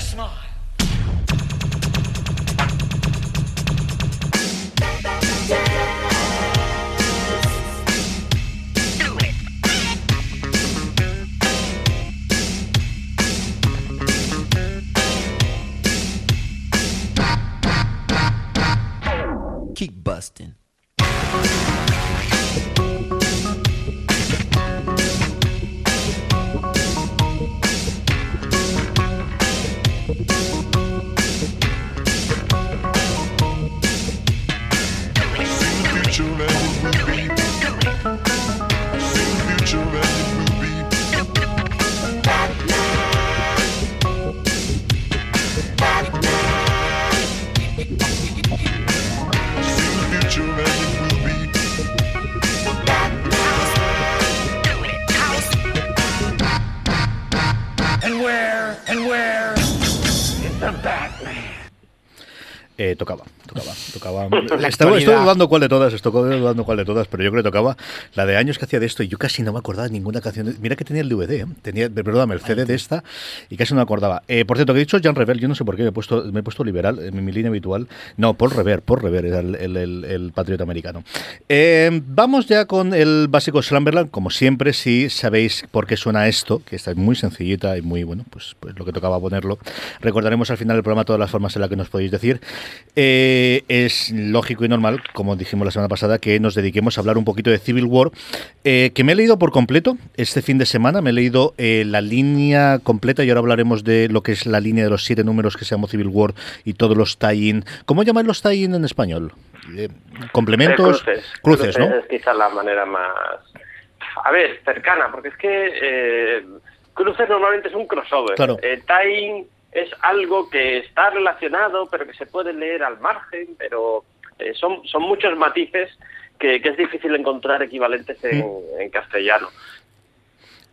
smile. Tocaba. La Estaba, estoy dudando cuál de todas, estoy dudando cuál de todas, pero yo creo que tocaba la de años que hacía de esto y yo casi no me acordaba de ninguna canción. de- Mira que tenía el DVD, ¿eh? tenía, perdóname, el CD de esta y casi no me acordaba. Eh, por cierto, que he dicho Jean Rever, yo no sé por qué me he puesto, me he puesto liberal en mi, línea habitual. No, Paul Rever, Paul Rever era el, el- el- el patriota americano. Eh, vamos ya con el básico Slumberland, como siempre, si sabéis por qué suena esto, que está muy sencillita y muy bueno, pues, pues lo que tocaba ponerlo. Recordaremos al final del programa todas las formas en las que nos podéis decir. Eh, es lógico y normal, como dijimos la semana pasada, que nos dediquemos a hablar un poquito de Civil War, eh, que me he leído por completo este fin de semana. Me he leído eh, la línea completa y ahora hablaremos de lo que es la línea de los siete números que se llama Civil War y todos los tie-in. ¿Cómo llaman los tie-in en español? Eh, complementos, Eh, cruces, cruces, ¿no? Es quizás la manera más, a ver, cercana, porque es que cruces normalmente es un crossover. Claro. Tie-in es algo que está relacionado, pero que se puede leer al margen, pero eh, son, son muchos matices que, que, es difícil encontrar equivalentes en, mm. en castellano.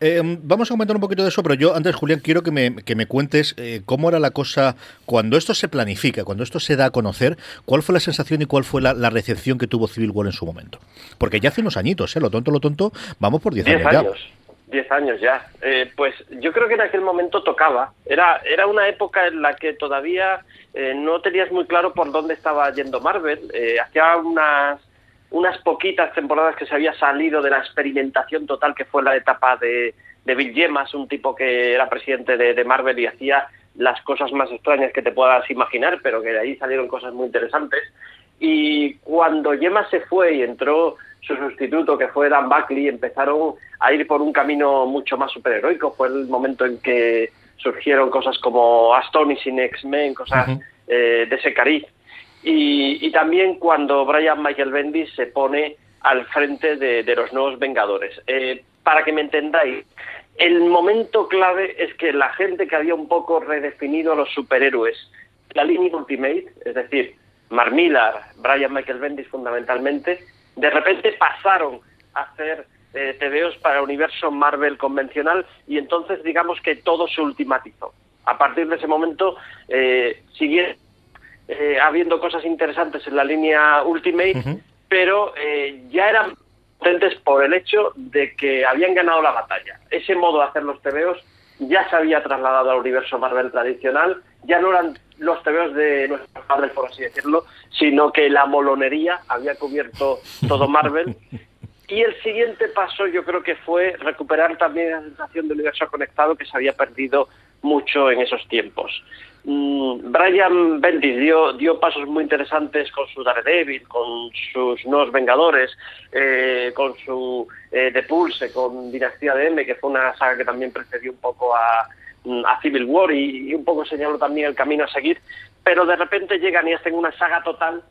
Eh, vamos a comentar un poquito de eso, pero yo antes, Julián, quiero que me, que me cuentes eh, cómo era la cosa cuando esto se planifica, cuando esto se da a conocer, cuál fue la sensación y cuál fue la, la recepción que tuvo Civil War en su momento. Porque ya hace unos añitos, ¿eh? lo tonto, lo tonto, vamos por 10 años, años. ya. 10 años ya. Eh, pues yo creo que en aquel momento tocaba. Era, era una época en la que todavía eh, no tenías muy claro por dónde estaba yendo Marvel. Eh, hacía unas, unas poquitas temporadas que se había salido de la experimentación total que fue la etapa de, de Bill Yemas, un tipo que era presidente de, de Marvel y hacía las cosas más extrañas que te puedas imaginar, pero que de ahí salieron cosas muy interesantes. Y cuando Yemas se fue y entró su sustituto, que fue Dan Buckley, empezaron a ir por un camino mucho más superheroico. Fue el momento en que surgieron cosas como Astonishing X-Men, cosas eh, de ese cariz. Y, y también cuando Brian Michael Bendis se pone al frente de, de los nuevos Vengadores. Eh, para que me entendáis, el momento clave es que la gente que había un poco redefinido a los superhéroes, la línea Ultimate, es decir, Mark Millar, Brian Michael Bendis fundamentalmente, de repente pasaron a hacer eh, TVOs para universo Marvel convencional y entonces digamos que todo se ultimatizó. A partir de ese momento eh, siguieron eh, habiendo cosas interesantes en la línea Ultimate, pero eh, ya eran potentes por el hecho de que habían ganado la batalla. Ese modo de hacer los TVOs ya se había trasladado al universo Marvel tradicional, ya no eran los TVOs de nuestro Marvel, por así decirlo, sino que la molonería había cubierto todo [laughs] Marvel. Y el siguiente paso yo creo que fue recuperar también la sensación de universo conectado que se había perdido mucho en esos tiempos. Mm, Brian Bendis dio, dio pasos muy interesantes con su Daredevil, con sus Nuevos Vengadores, eh, con su eh, The Pulse, con Dinastía de M, que fue una saga que también precedió un poco a, mm, Civil War y, y un poco señaló también el camino a seguir, pero de repente llegan y hacen una saga total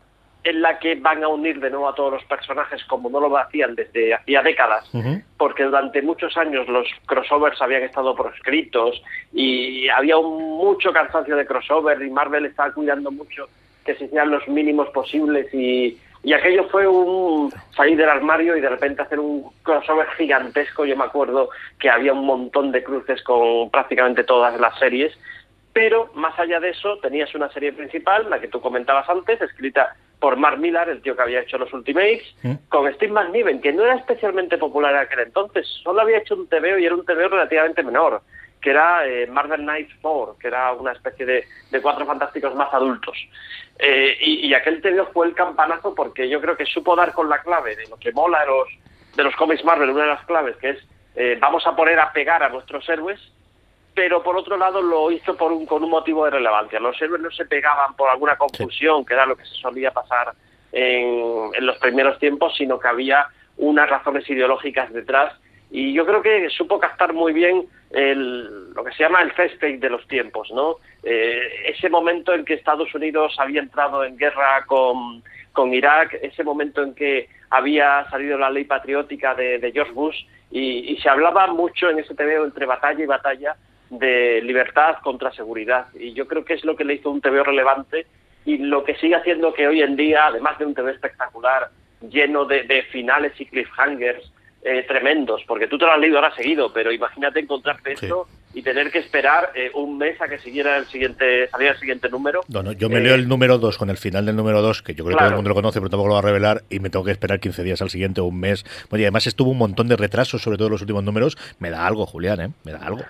en la que van a unir de nuevo a todos los personajes como no lo hacían desde hacía décadas, porque durante muchos años los crossovers habían estado proscritos y había un mucho cansancio de crossover y Marvel estaba cuidando mucho que se hicieran los mínimos posibles y, y aquello fue un salir del armario y de repente hacer un crossover gigantesco. Yo me acuerdo que había un montón de cruces con prácticamente todas las series, pero más allá de eso tenías una serie principal, la que tú comentabas antes, escrita por Mark Millar, el tío que había hecho los Ultimates, con Steve McNiven, que no era especialmente popular en aquel entonces, solo había hecho un TVO y era un TVO relativamente menor, que era eh, Marvel Knights 4, que era una especie de, de cuatro fantásticos más adultos. Eh, y, y aquel TVO fue el campanazo porque yo creo que supo dar con la clave de lo que mola de los, de los cómics Marvel, una de las claves, que es eh, vamos a poner a pegar a nuestros héroes pero por otro lado lo hizo por un, con un motivo de relevancia. Los héroes no se pegaban por alguna confusión, que era lo que se solía pasar en, en, los primeros tiempos, sino que había unas razones ideológicas detrás. Y yo creo que supo captar muy bien el, lo que se llama el feste de los tiempos, ¿no? Eh, ese momento en que Estados Unidos había entrado en guerra con, con Irak, ese momento en que había salido la ley patriótica de, de George Bush y, y se hablaba mucho en ese TV entre batalla y batalla de libertad contra seguridad. Y yo creo que es lo que le hizo un TVO relevante y lo que sigue haciendo que hoy en día, además de un TV espectacular, lleno de, de finales y cliffhangers eh, tremendos, porque tú te lo has leído ahora seguido, pero imagínate encontrarte sí. esto y tener que esperar eh, un mes a que siguiera el siguiente, saliera el siguiente número. No, no, yo me eh, leo el número 2 con el final del número 2, que yo creo claro. que todo el mundo lo conoce, pero tampoco lo va a revelar, y me tengo que esperar 15 días al siguiente o un mes. Bueno, y además estuvo un montón de retrasos, sobre todo en los últimos números. Me da algo, Julián, ¿eh? Me da algo.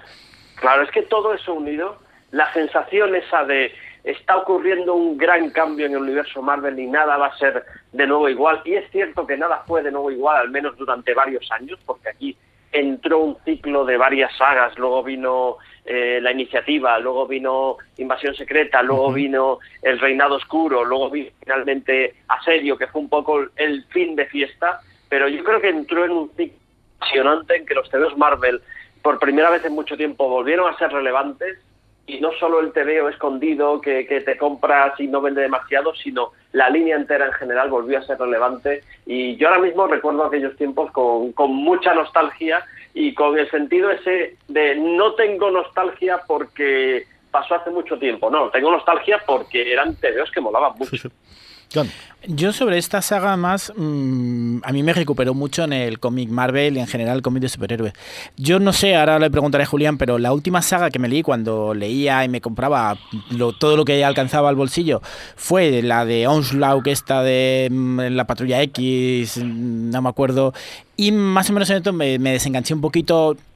Claro, es que todo eso unido, la sensación esa de está ocurriendo un gran cambio en el universo Marvel y nada va a ser de nuevo igual. Y es cierto que nada fue de nuevo igual, al menos durante varios años, porque aquí entró un ciclo de varias sagas, luego vino eh, la iniciativa, luego vino Invasión Secreta, luego uh -huh. vino El Reinado Oscuro, luego vino finalmente Asedio, que fue un poco el fin de fiesta, pero yo creo que entró en un ciclo apasionante en que los TVOs Marvel por primera vez en mucho tiempo volvieron a ser relevantes y no solo el TVO escondido que, te compras y no vende demasiado, sino la línea entera en general volvió a ser relevante. Y yo ahora mismo recuerdo aquellos tiempos con, con mucha nostalgia y con el sentido ese de no tengo nostalgia porque pasó hace mucho tiempo, no, tengo nostalgia porque eran TVOs que molaban mucho. Yo sobre esta saga más, mmm, a mí me recuperó mucho en el cómic Marvel y en general el cómic de superhéroes. Yo no sé, ahora le preguntaré a Julián, pero la última saga que me leí cuando leía y me compraba todo lo que alcanzaba al bolsillo fue la de Onslaught, esta de mmm, la Patrulla X, no me acuerdo, y más o menos en esto me, desenganché un poquito. mm,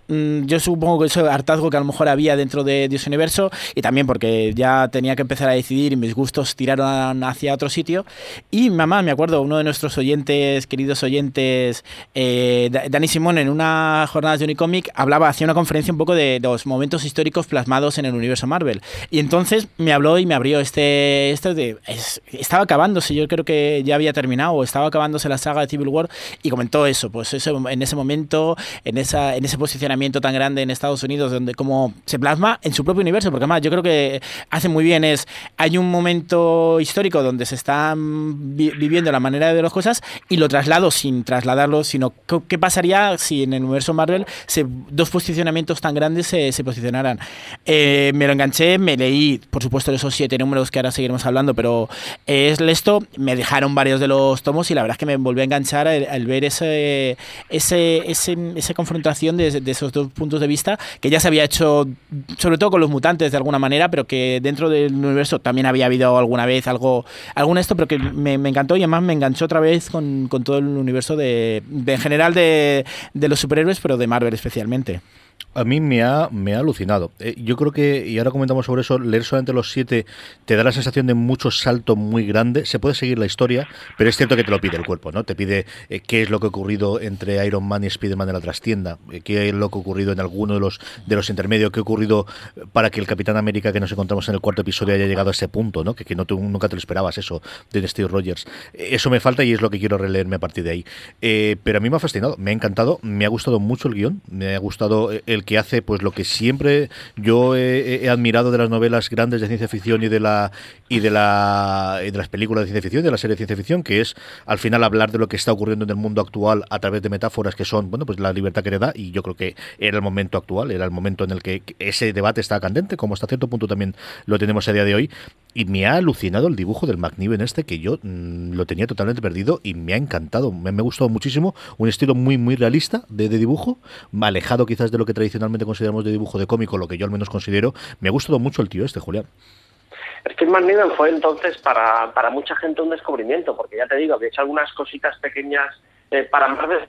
yo supongo que eso hartazgo que a lo mejor había dentro de Dios Universo y también porque ya tenía que empezar a decidir y mis gustos tiraron hacia otro sitio. Y mamá, me acuerdo, uno de nuestros oyentes, queridos oyentes, eh, Da- Dani Simón, en una jornada de Unicomic, hablaba, hacía una conferencia un poco de los momentos históricos plasmados en el universo Marvel. Y entonces me habló y me abrió este, este de, es- estaba acabándose, yo creo que ya había terminado, o estaba acabándose la saga de Civil War, y comentó eso, pues eso en ese momento, en, esa, en ese posicionamiento tan grande en Estados Unidos, donde como se plasma en su propio universo, porque además yo creo que hace muy bien es, hay un momento histórico donde se están vi- viviendo la manera de ver las cosas y lo traslado sin trasladarlo, sino qué, pasaría si en el universo Marvel se, dos posicionamientos tan grandes se, se posicionaran. Eh, me lo enganché, me leí, por supuesto, esos siete números que ahora seguiremos hablando, pero es esto, me dejaron varios de los tomos y la verdad es que me volvió a enganchar al, al ver ese, ese, ese- esa confrontación de, de esos dos puntos de vista que ya se había hecho, sobre todo con los mutantes de alguna manera, pero que dentro del universo también había habido alguna vez algo, algún esto, pero que me, encantó y además me enganchó otra vez con, con todo el universo de, de en general de, de los superhéroes, pero de Marvel especialmente. A mí me ha, me ha alucinado. Eh, yo creo que, y ahora comentamos sobre eso, leer solamente los siete te da la sensación de mucho salto muy grande. Se puede seguir la historia, pero es cierto que te lo pide el cuerpo, ¿no? Te pide eh, qué es lo que ha ocurrido entre Iron Man y Spider-Man en la trastienda, eh, qué es lo que ha ocurrido en alguno de los, de los intermedios, qué ha ocurrido para que el Capitán América que nos encontramos en el cuarto episodio haya llegado a ese punto, ¿no? Que, que no nunca te lo esperabas, eso, de Steve Rogers. Eso me falta y es lo que quiero releerme a partir de ahí. Pero a mí me ha fascinado, me ha encantado, me ha gustado mucho el guion, me ha gustado el que hace pues lo que siempre yo he, admirado de las novelas grandes de ciencia ficción y de la y de la y de las películas de ciencia ficción, de la serie de ciencia ficción, que es al final hablar de lo que está ocurriendo en el mundo actual a través de metáforas que son, bueno, pues la libertad que le da y yo creo que era el momento actual, era el momento en el que ese debate está candente, como hasta cierto punto también lo tenemos a día de hoy y me ha alucinado el dibujo del McNiven este que yo mm, lo tenía totalmente perdido y me ha encantado, me, me ha gustado muchísimo, un estilo muy muy realista de, de dibujo, alejado quizás de lo que tradicionalmente consideramos de dibujo de cómico, lo que yo al menos considero, me ha gustado mucho el tío este, Julián. Steve McNiven fue entonces para, para mucha gente un descubrimiento, porque ya te digo, había hecho algunas cositas pequeñas eh, para Marvel.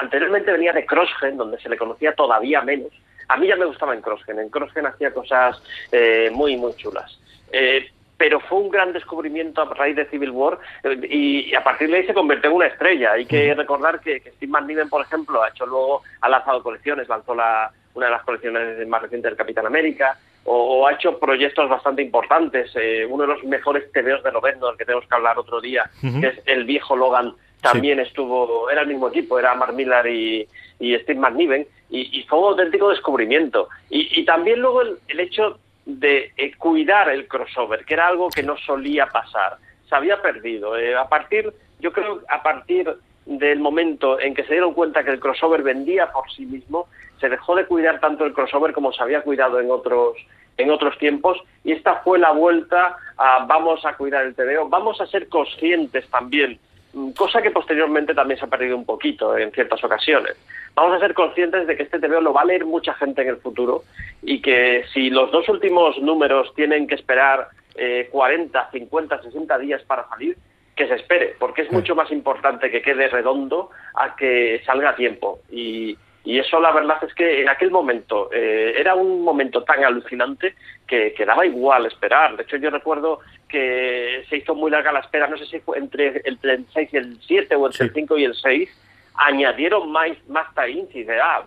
Anteriormente venía de Crossgen, donde se le conocía todavía menos. A mí ya me gustaba en Crossgen. En Crossgen hacía cosas eh, muy, muy chulas. Eh, pero fue un gran descubrimiento a raíz de Civil War eh, y, y a partir de ahí se convirtió en una estrella. Hay que recordar que, que Steve McNiven, por ejemplo, ha hecho luego, ha lanzado colecciones, lanzó la, una de las colecciones más recientes del Capitán América, o, o ha hecho proyectos bastante importantes. Eh, uno de los mejores TVOs de Novendo, del que tenemos que hablar otro día, que es El Viejo Logan, también estuvo, era el mismo equipo, era Mark Millar y, y Steve McNiven, y, y fue un auténtico descubrimiento. Y, y también luego el, el hecho de eh, cuidar el crossover, que era algo que no solía pasar, se había perdido. Eh, a partir, yo creo, a partir del momento en que se dieron cuenta que el crossover vendía por sí mismo, se dejó de cuidar tanto el crossover como se había cuidado en otros en otros tiempos y esta fue la vuelta a vamos a cuidar el TVO, vamos a ser conscientes también, mm, cosa que posteriormente también se ha perdido un poquito en ciertas ocasiones. Vamos a ser conscientes de que este TVO lo va a leer mucha gente en el futuro y que si los dos últimos números tienen que esperar eh, 40, 50, 60 días para salir, que se espere, porque es mucho más importante que quede redondo a que salga a tiempo. Y, y eso la verdad es que en aquel momento eh, era un momento tan alucinante que, que daba igual esperar. De hecho yo recuerdo que se hizo muy larga la espera, no sé si fue entre el 36 y el 7 o entre el 5 y el 6, añadieron más, más tie-ins y de, ah,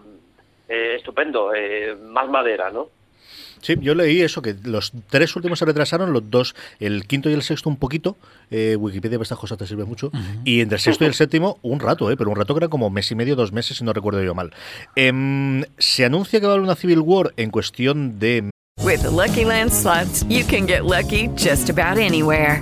eh, estupendo, eh, más madera, ¿no? Sí, yo leí eso, que los tres últimos se retrasaron, los dos, el quinto y el sexto un poquito, eh, Wikipedia para estas cosas te sirve mucho, y entre el sexto y el séptimo un rato, eh, pero un rato que era como mes y medio, dos meses, si no recuerdo yo mal. Em, se anuncia que va a haber una Civil War en cuestión de With the Lucky Land slots, you can get lucky just about anywhere.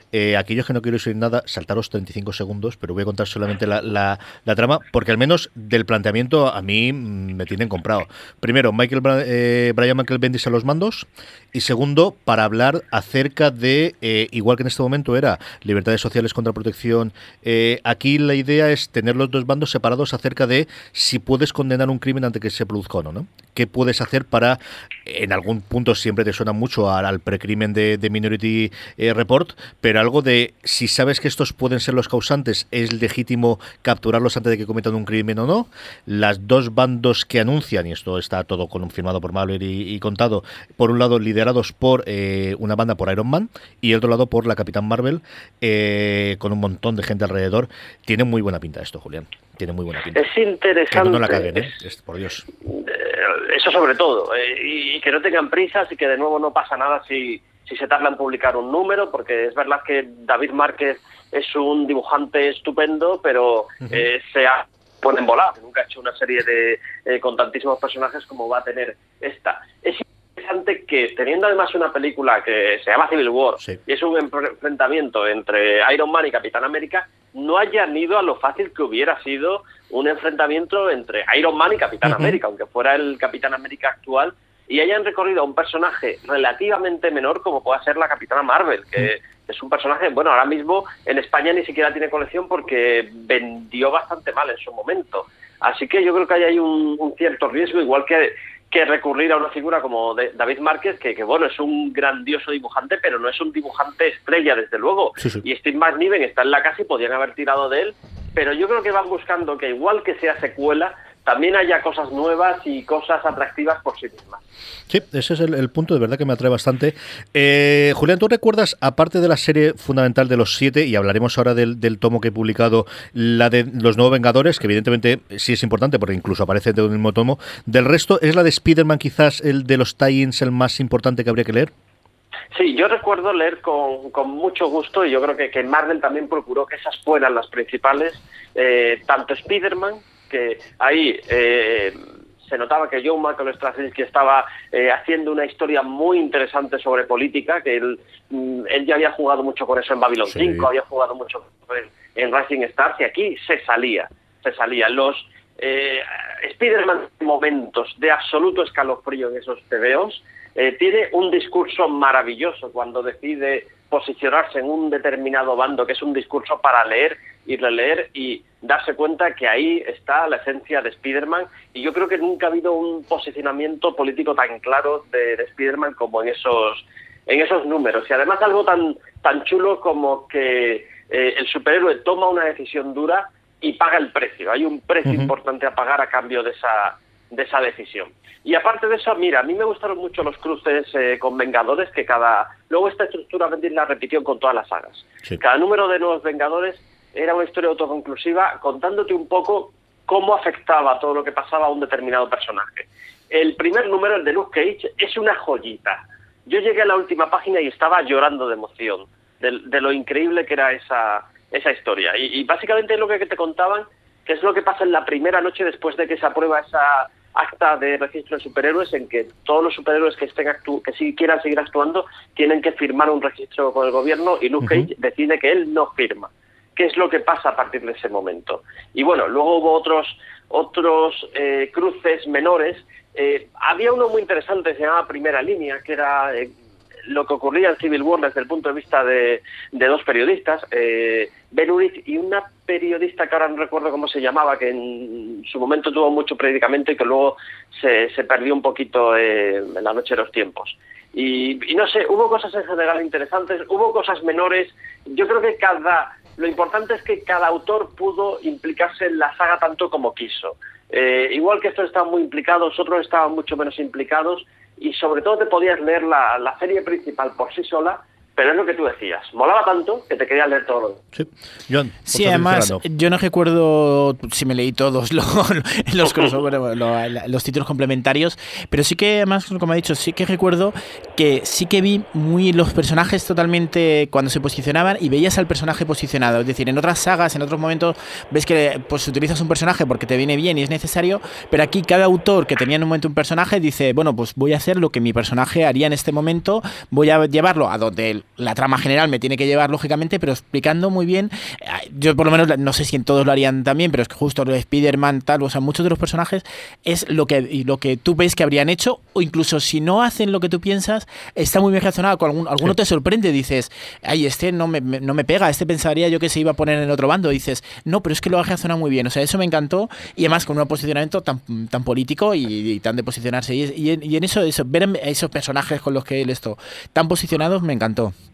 eh, aquellos que no quiero decir nada, saltaros 35 segundos, pero voy a contar solamente la, la- trama, porque al menos del planteamiento a mí me tienen comprado. Primero, Michael eh, Brian Michael Bendis a los mandos, y segundo, para hablar acerca de, eh, igual que en este momento era libertades sociales contra protección, eh, aquí la idea es tener los dos bandos separados acerca de si puedes condenar un crimen antes que se produzca o no, ¿no? ¿Qué puedes hacer para, en algún punto siempre te suena mucho al, precrimen de, de Minority Report, pero algo de si sabes que estos pueden ser los causantes, es legítimo capturarlos antes de que cometan un crimen o no? Las dos bandos que anuncian, y esto está todo confirmado por Malware y, y contado, por un lado liderados por eh, una banda por Iron Man y el otro lado por la Capitán Marvel, eh, con un montón de gente alrededor. Tiene muy buena pinta esto, Julián. Tiene muy buena pinta. Es Que interesante. no la caguen, ¿eh? es- por Dios. eh, eso sobre todo. y que no tengan prisas y que de nuevo no pasa nada si, si se tarda en publicar un número, porque es verdad que David Márquez es un dibujante estupendo, pero eh, se ha ponen volar. Nunca ha hecho una serie de eh, con tantísimos personajes como va a tener esta. Es interesante que teniendo además una película que se llama Civil War y es un enfrentamiento entre Iron Man y Capitán América, no hayan ido a lo fácil que hubiera sido un enfrentamiento entre Iron Man y Capitán. América, aunque fuera el Capitán América actual, y hayan recorrido a un personaje relativamente menor como pueda ser la Capitana Marvel, que es un personaje, bueno, ahora mismo en España ni siquiera tiene colección porque vendió bastante mal en su momento. Así que yo creo que ahí hay un, un cierto riesgo, igual que, que recurrir a una figura como de- David Márquez, que, que, bueno, es un grandioso dibujante, pero no es un dibujante estrella, desde luego. Sí, sí. Y Steve McNiven está en la casa y podían haber tirado de él, pero yo creo que van buscando que igual que sea secuela, también haya cosas nuevas y cosas atractivas por sí mismas. Sí, ese es el, el punto de verdad que me atrae bastante. Eh, Julián, ¿tú recuerdas, aparte de la serie fundamental de los siete, y hablaremos ahora del, del tomo que he publicado, la de los nuevos Vengadores, que evidentemente sí es importante porque incluso aparece dentro del mismo tomo, del resto, ¿es la de Spider-Man quizás el de los tie-ins el más importante que habría que leer? Sí, yo recuerdo leer con, con mucho gusto y yo creo que, que Marvel también procuró que esas fueran las principales, eh, tanto Spider-Man, que ahí eh, se notaba que John Michael Straczynski estaba eh, haciendo una historia muy interesante sobre política, que él, mm, él ya había jugado mucho con eso en Babylon Sí. 5, había jugado mucho en, en Rising Stars y aquí se salía, se salía. Los eh, Spider-Man momentos de absoluto escalofrío en esos tebeos, eh, tiene un discurso maravilloso cuando decide posicionarse en un determinado bando, que es un discurso para leer y releer y darse cuenta que ahí está la esencia de Spider-Man. Y yo creo que nunca ha habido un posicionamiento político tan claro de, de Spider-Man como en esos en esos números. Y además algo tan tan chulo como que eh, el superhéroe toma una decisión dura y paga el precio. Hay un precio importante a pagar a cambio de esa de esa decisión. Y aparte de eso, mira, a mí me gustaron mucho los cruces eh, con Vengadores, que cada... Luego esta estructura Bendis la repitió con todas las sagas. Cada número de nuevos Vengadores era una historia autoconclusiva contándote un poco cómo afectaba todo lo que pasaba a un determinado personaje. El primer número, el de Luke Cage, es una joyita. Yo llegué a la última página y estaba llorando de emoción, de, de lo increíble que era esa, esa historia. Y, y básicamente es lo que te contaban, que es lo que pasa en la primera noche después de que se aprueba esa acta de registro de superhéroes en que todos los superhéroes que estén actu que sí quieran seguir actuando tienen que firmar un registro con el gobierno y Luke Cage decide que él no firma. ¿Qué es lo que pasa a partir de ese momento? Y bueno, luego hubo otros otros eh, cruces menores. Eh, había uno muy interesante, se llamaba Primera Línea, que era eh, lo que ocurría en Civil War desde el punto de vista de, de dos periodistas, eh, Ben Urich y una periodista que ahora no recuerdo cómo se llamaba, que en su momento tuvo mucho predicamento y que luego se, se perdió un poquito eh, en la noche de los tiempos. Y, y no sé, hubo cosas en general interesantes, hubo cosas menores. Yo creo que cada. Lo importante es que cada autor pudo implicarse en la saga tanto como quiso. Eh, igual que estos estaban muy implicados, otros estaban mucho menos implicados y sobre todo te podías leer la, la serie principal por sí sola, pero es lo que tú decías. Molaba tanto que te querías leer todo lo. Sí, además, yo no recuerdo si me leí todos [laughs] lo- los crossover, [laughs] lo- los títulos complementarios, pero sí que, además, como he dicho, sí que recuerdo que sí que vi muy los personajes totalmente cuando se posicionaban y veías al personaje posicionado. Es decir, en otras sagas, en otros momentos, ves que pues utilizas un personaje porque te viene bien y es necesario, pero aquí cada autor que tenía en un momento un personaje dice, bueno, pues voy a hacer lo que mi personaje haría en este momento, voy a llevarlo a donde él la trama general me tiene que llevar, lógicamente, pero explicando muy bien. eh, Yo, por lo menos, no sé si en todos lo harían también, pero es que justo lo de Spider-Man, tal, o sea, muchos de los personajes es lo que, lo que tú ves que habrían hecho, o incluso si no hacen lo que tú piensas, está muy bien relacionado con algún, alguno te sorprende, dices, ay, este no me, me- no me pega, este pensaría yo que se iba a poner en el otro bando, dices, no, pero es que lo ha reaccionado muy bien, o sea, eso me encantó, y además con un posicionamiento tan, tan político y, y tan de posicionarse, y, y en, y en eso, eso, ver esos personajes con los que él esto, tan posicionados, me encantó.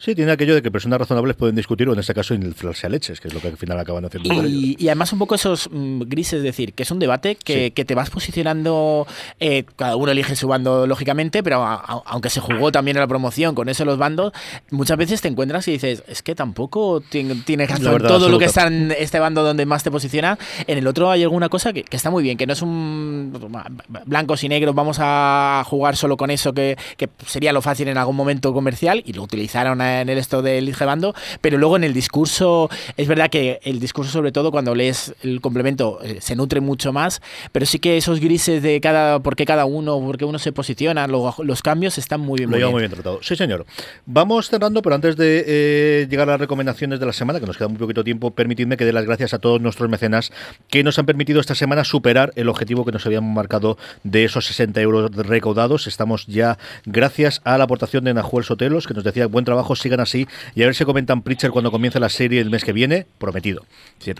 Sí, tiene aquello de que personas razonables pueden discutir o en este caso inflarse a leches, que es lo que al final acaban haciendo. Y, y además un poco esos mm, grises, es decir, que es un debate que, Sí. que te vas posicionando, eh, cada uno elige su bando lógicamente, pero a- a- aunque se jugó también en la promoción con eso los bandos, muchas veces te encuentras y dices, es que tampoco tien- tienes razón verdad todo lo que absoluta. está en este bando donde más te posiciona, en el otro hay alguna cosa que, que está muy bien, que no es un blancos y negros, vamos a jugar solo con eso que, que sería lo fácil en algún momento comercial y lo utilizaron en el esto del bando, pero luego en el discurso, es verdad que el discurso sobre todo cuando lees el complemento eh, se nutre mucho más, pero sí que esos grises de cada, por qué cada uno, por qué uno se posiciona, lo- los cambios están muy bien. Lo muy bien. muy bien tratado. Sí, señor. Vamos cerrando, pero antes de eh, llegar a las recomendaciones de la semana, que nos queda muy poquito tiempo, permitidme que dé las gracias a todos nuestros mecenas que nos han permitido esta semana superar el objetivo que nos habíamos marcado de esos 60 euros recaudados. Estamos ya, gracias a la aportación de Nahuel Sotelos, que nos decía, buen trabajo, sigan así, y a ver si comentan Preacher cuando comience la serie el mes que viene, prometido.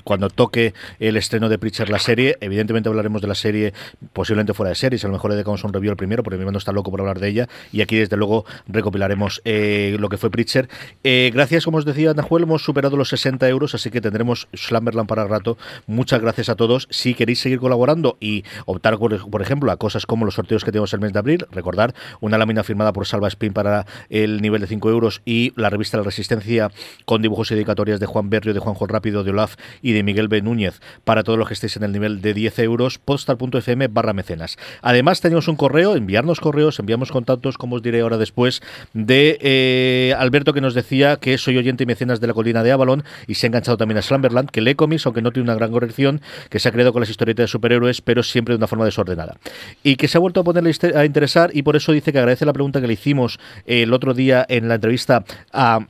Cuando toque el estreno de Preacher la serie, evidentemente hablaremos de la serie, posiblemente fuera de series, a lo mejor le dedicamos un review al primero, porque mi hermano está loco por hablar de ella, y aquí desde luego recopilaremos eh, lo que fue Preacher. Eh, gracias, como os decía Nahuel, hemos superado los 60 euros, así que tendremos Slamberland para rato. Muchas gracias a todos. Si queréis seguir colaborando y optar, por, por ejemplo, a cosas como los sorteos que tenemos el mes de abril, recordar una lámina firmada por Salva Spin para el nivel de 5 euros y la revista La Resistencia con dibujos y dedicatorias de Juan Berrio, de Juanjo Rápido, de Olaf y de Miguel B. Núñez para todos los que estéis en el nivel de 10 euros, postal.fm barra mecenas. Además, tenemos un correo, enviarnos correos, enviamos contactos, como os diré ahora después, de eh, Alberto que nos decía que soy oyente y mecenas de la colina de Avalon y se ha enganchado también a Slumberland, que lee cómics, aunque no tiene una gran corrección, que se ha creado con las historietas de superhéroes, pero siempre de una forma desordenada. Y que se ha vuelto a ponerle a interesar y por eso dice que agradece la pregunta que le hicimos eh, el otro día en la entrevista a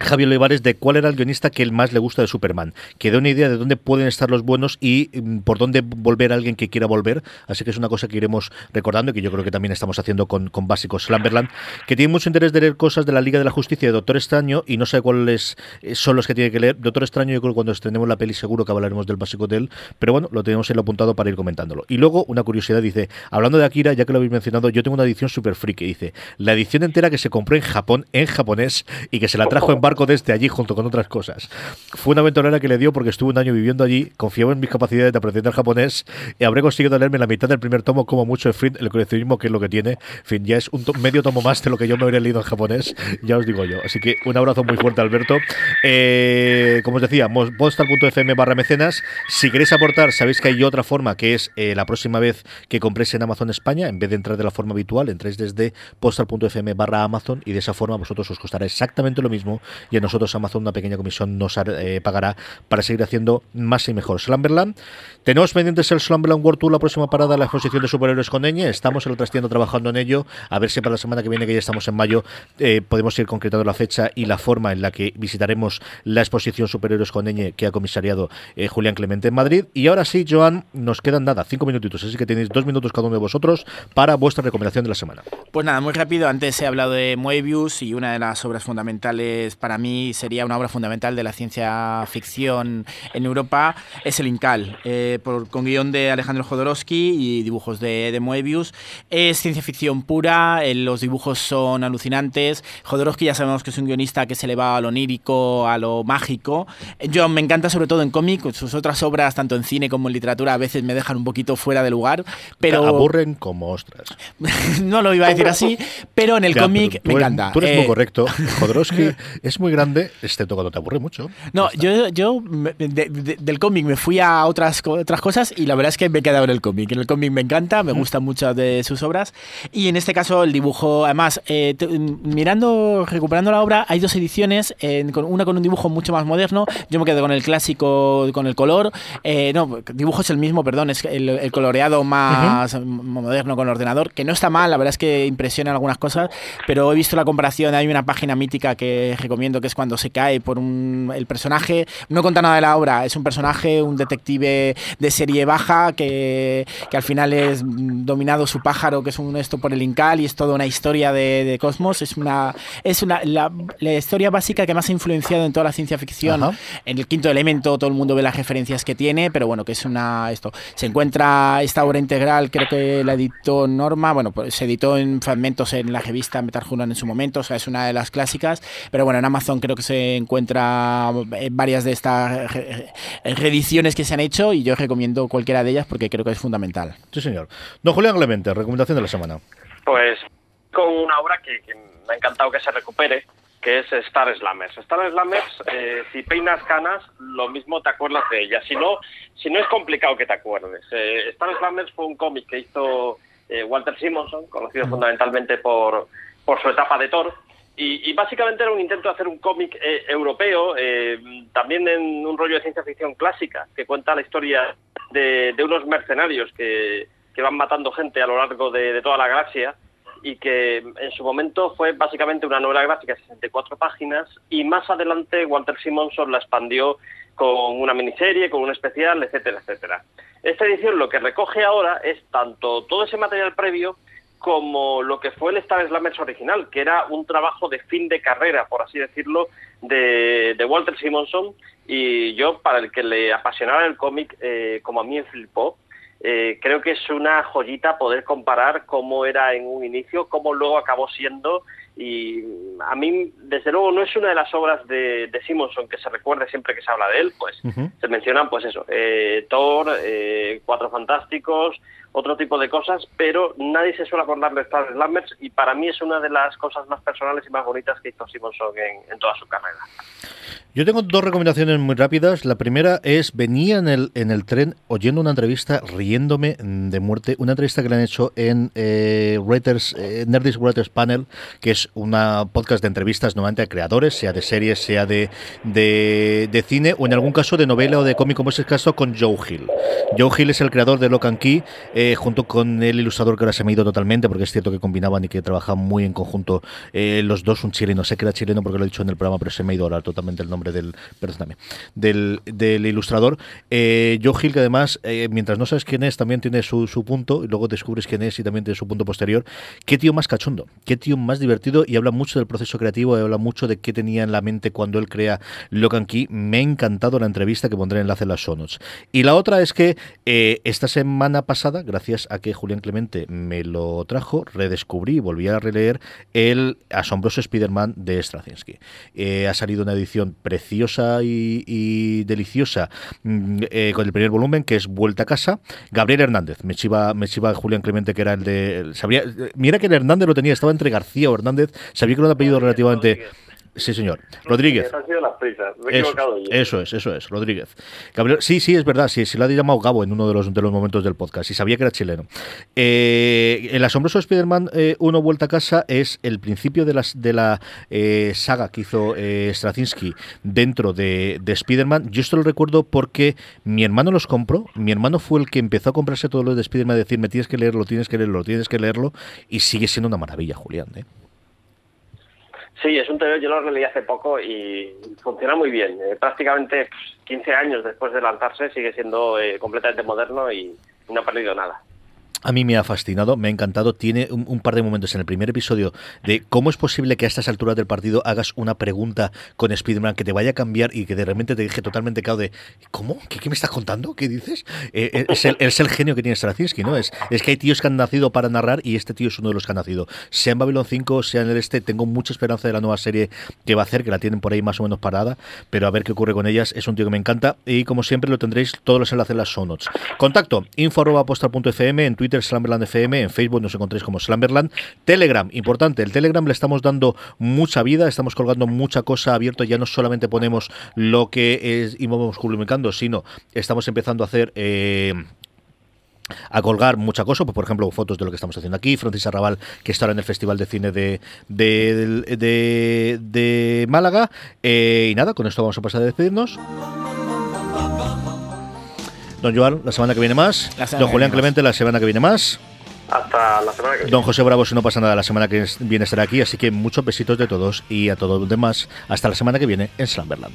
Javier Olivares de cuál era el guionista que el más le gusta de Superman. Que dé una idea de dónde pueden estar los buenos y mm, por dónde volver a alguien que quiera volver. Así que es una cosa que iremos recordando y que yo creo que también estamos haciendo con, con básicos. Slumberland, que tiene mucho interés de leer cosas de la Liga de la Justicia de Doctor Extraño y no sé cuáles eh, son los que tiene que leer. Doctor Extraño, yo creo que cuando estrenemos la peli seguro que hablaremos del básico de él. Pero bueno, lo tenemos en lo apuntado para ir comentándolo. Y luego, una curiosidad, dice, hablando de Akira, ya que lo habéis mencionado, yo tengo una edición super friki. Dice, la edición entera que se compró en Japón, en japonés, y que se la trajo en barco desde allí junto con otras cosas. Fue una aventurera que le dio porque estuve un año viviendo allí, confiaba en mis capacidades de aprender japonés y habré conseguido leerme la mitad del primer tomo como mucho fin, el coleccionismo que es lo que tiene. En fin, ya es un to- medio tomo más de lo que yo me habría leído en japonés, ya os digo yo. Así que un abrazo muy fuerte, Alberto. Eh, como os decía, postal.fm barra mecenas. Si queréis aportar, sabéis que hay otra forma que es eh, la próxima vez que compréis en Amazon España, en vez de entrar de la forma habitual, entréis desde postal.fm barra Amazon y de esa forma vosotros os costará exactamente lo mismo y a nosotros Amazon una pequeña comisión nos eh, pagará para seguir haciendo más y mejor. Slumberland. Tenemos pendientes el Slumberland World Tour, la próxima parada, la exposición de superhéroes con Eñe. Estamos en la trastienda trabajando en ello. A ver si para la semana que viene, que ya estamos en mayo, eh, podemos ir concretando la fecha y la forma en la que visitaremos la exposición Superhéroes con Eñe que ha comisariado eh, Julián Clemente en Madrid. Y ahora sí, Joan, nos quedan nada, cinco minutitos, así que tenéis dos minutos cada uno de vosotros para vuestra recomendación de la semana. Pues nada, muy rápido. Antes he hablado de Moebius y una de las obras fundamentales para mí sería una obra fundamental de la ciencia ficción en Europa es el Incal, eh, por- con guion de Alejandro Jodorowsky y dibujos de, de Moebius. Es ciencia ficción pura, eh, los dibujos son alucinantes. Jodorowsky ya sabemos que es un guionista que se le va a lo onírico, a lo mágico. Eh, Yo me encanta sobre todo en cómic, sus otras obras, tanto en cine como en literatura, a veces me dejan un poquito fuera de lugar, pero Te aburren como ostras. [laughs] no lo iba a decir así, pero en el cómic me eres- encanta. Tú eres Eh, muy correcto. Jodorowsky [laughs] es es muy grande, excepto cuando te aburre mucho. No, yo, yo de- de- del cómic me fui a otras, otras cosas y la verdad es que me he quedado en el cómic. En el cómic me encanta, me gustan muchas de sus obras. Y en este caso el dibujo, además, eh, te- mirando, recuperando la obra, hay dos ediciones, en- con, una con un dibujo mucho más moderno. Yo me quedo con el clásico, con el color. Eh, no, dibujo es el mismo, perdón, es el, el coloreado más moderno con ordenador, que no está mal, la verdad es que impresiona algunas cosas, pero he visto la comparación, hay una página mítica que recomiendo que es cuando se cae por un el personaje, no cuenta nada de la obra, es un personaje, un detective de serie baja que, que al final es dominado su pájaro, que es un esto por el Incal y es toda una historia de, de Cosmos, es una es una la, la historia básica que más ha influenciado en toda la ciencia ficción. Ajá. En el quinto elemento todo el mundo ve las referencias que tiene, pero bueno, que es una esto. Se encuentra esta obra integral, creo que la editó Norma, bueno, pues se editó en fragmentos en la revista Metal Hurlan en su momento, o sea, es una de las clásicas, pero bueno, en Amazon creo que se encuentra eh, varias de estas re- re- reediciones que se han hecho y yo recomiendo cualquiera de ellas porque creo que es fundamental. Sí, señor. Don Julián Clemente, recomendación de la semana. Pues con una obra que, que me ha encantado que se recupere, que es Star Slammers. Star Slammers, eh, si peinas canas, lo mismo te acuerdas de ella. Si no, si no es complicado que te acuerdes. Eh, Star Slammers fue un cómic que hizo eh, Walter Simonson, conocido fundamentalmente por, por su etapa de Thor. Y, y básicamente era un intento de hacer un cómic eh, europeo, eh, también en un rollo de ciencia ficción clásica, que cuenta la historia de, de unos mercenarios que, que van matando gente a lo largo de, de toda la galaxia y que en su momento fue básicamente una novela gráfica de 64 páginas y más adelante Walter Simonson la expandió con una miniserie, con un especial, etcétera, etcétera. Esta edición lo que recoge ahora es tanto todo ese material previo como lo que fue el Star Slammers original, que era un trabajo de fin de carrera, por así decirlo, de, de Walter Simonson. Y yo, para el que le apasionara el cómic, eh, como a mí me flipó, eh, creo que es una joyita poder comparar cómo era en un inicio, cómo luego acabó siendo. Y a mí, desde luego, no es una de las obras de, de Simonson que se recuerde siempre que se habla de él, pues se mencionan, pues eso, eh, Thor, eh, Cuatro Fantásticos, otro tipo de cosas, pero nadie se suele acordar de Star Slammers y para mí es una de las cosas más personales y más bonitas que hizo Simonson en, en toda su carrera. Yo tengo dos recomendaciones muy rápidas. La primera es, venía en el, en el tren oyendo una entrevista, riéndome de muerte, una entrevista que le han hecho en eh, Reuters, eh, Nerdist Writers Panel, que es una podcast de entrevistas normalmente a creadores, sea de series, sea de, de, cine, o en algún caso de novela o de cómic, como es el caso con Joe Hill. Joe Hill es el creador de Lock and Key, junto con el ilustrador que ahora se me ha ido totalmente, porque es cierto que combinaban y que trabajaban muy en conjunto eh, los dos, un chileno, sé que era chileno porque lo he dicho en el programa, pero se me ha ido ahora totalmente el nombre del, del, ilustrador. Eh, Joe Hill, que además, eh, mientras no sabes quién es, también tiene su, punto, y luego descubres quién es y también tiene su punto posterior. Qué tío más cachondo, qué tío más divertido, y habla mucho del proceso creativo, y habla mucho de qué tenía en la mente cuando él crea Lock and Key. Me ha encantado la entrevista que pondré enlace en las show notes. Y la otra es que eh, esta semana pasada, gracias a que Julián Clemente me lo trajo, redescubrí y volví a releer el asombroso Spider-Man de Straczynski. Eh, ha salido una edición preciosa y, y deliciosa mm, eh, con el primer volumen, que es Vuelta a casa. Gabriel Hernández, me chiva, me chiva Julián Clemente, que era el de. Sabría, mira que el Hernández lo tenía, estaba entre García o Hernández, sabía que era un apellido relativamente. Sí, señor. Rodríguez. Han sido las prisas, me he Eso, equivocado yo. eso es, eso es, Rodríguez. Gabriel, sí, sí, es verdad, sí, se lo ha llamado Gabo en uno de los, de los momentos del podcast y sabía que era chileno. Eh, el asombroso Spider-Man 1 Vuelta a Casa es el principio de, las, de la eh, saga que hizo eh, Straczynski dentro de, de Spider-Man. Yo esto lo recuerdo porque mi hermano los compró, mi hermano fue el que empezó a comprarse todos los de Spider-Man y decirme tienes que leerlo, tienes que leerlo, tienes que leerlo y sigue siendo una maravilla, Julián. ¿eh? Sí, es un TVO, yo lo releí hace poco y funciona muy bien. Eh, prácticamente pues, 15 años después de lanzarse sigue siendo eh, completamente moderno y no ha perdido nada. A mí me ha fascinado, me ha encantado. Tiene un, par de momentos en el primer episodio de cómo es posible que a estas alturas del partido hagas una pregunta con Spider-Man que te vaya a cambiar y que de repente te deje totalmente cao de ¿cómo? ¿Qué, me estás contando? ¿Qué dices? Eh, es, el, es, el, genio que tiene Straczynski, ¿no? Es, es que hay tíos que han nacido para narrar y este tío es uno de los que ha nacido. Sea en Babylon 5, sea en el este, tengo mucha esperanza de la nueva serie que va a hacer, que la tienen por ahí más o menos parada, pero a ver qué ocurre con ellas. Es un tío que me encanta y como siempre lo tendréis todos los enlaces en las show notes. Contacto, info.postal.fm en Twitter Twitter Slamberland FM, en Facebook nos encontréis como Slamberland. Telegram, importante, el Telegram le estamos dando mucha vida, estamos colgando mucha cosa abierta, ya no solamente ponemos lo que es y vamos publicando, sino estamos empezando a hacer... Eh, a colgar mucha cosa, pues por ejemplo fotos de lo que estamos haciendo aquí, Francis Arrabal que está en el Festival de Cine de, de, de, de Málaga eh, y nada, con esto vamos a pasar a despedirnos Don Joan, la semana que viene más Don Julián Clemente, la semana que viene más hasta la semana que viene. Don José Bravo, si no pasa nada, la semana que viene estará aquí, así que muchos besitos de todos y a todos los demás. Hasta la semana que viene en Slamberland.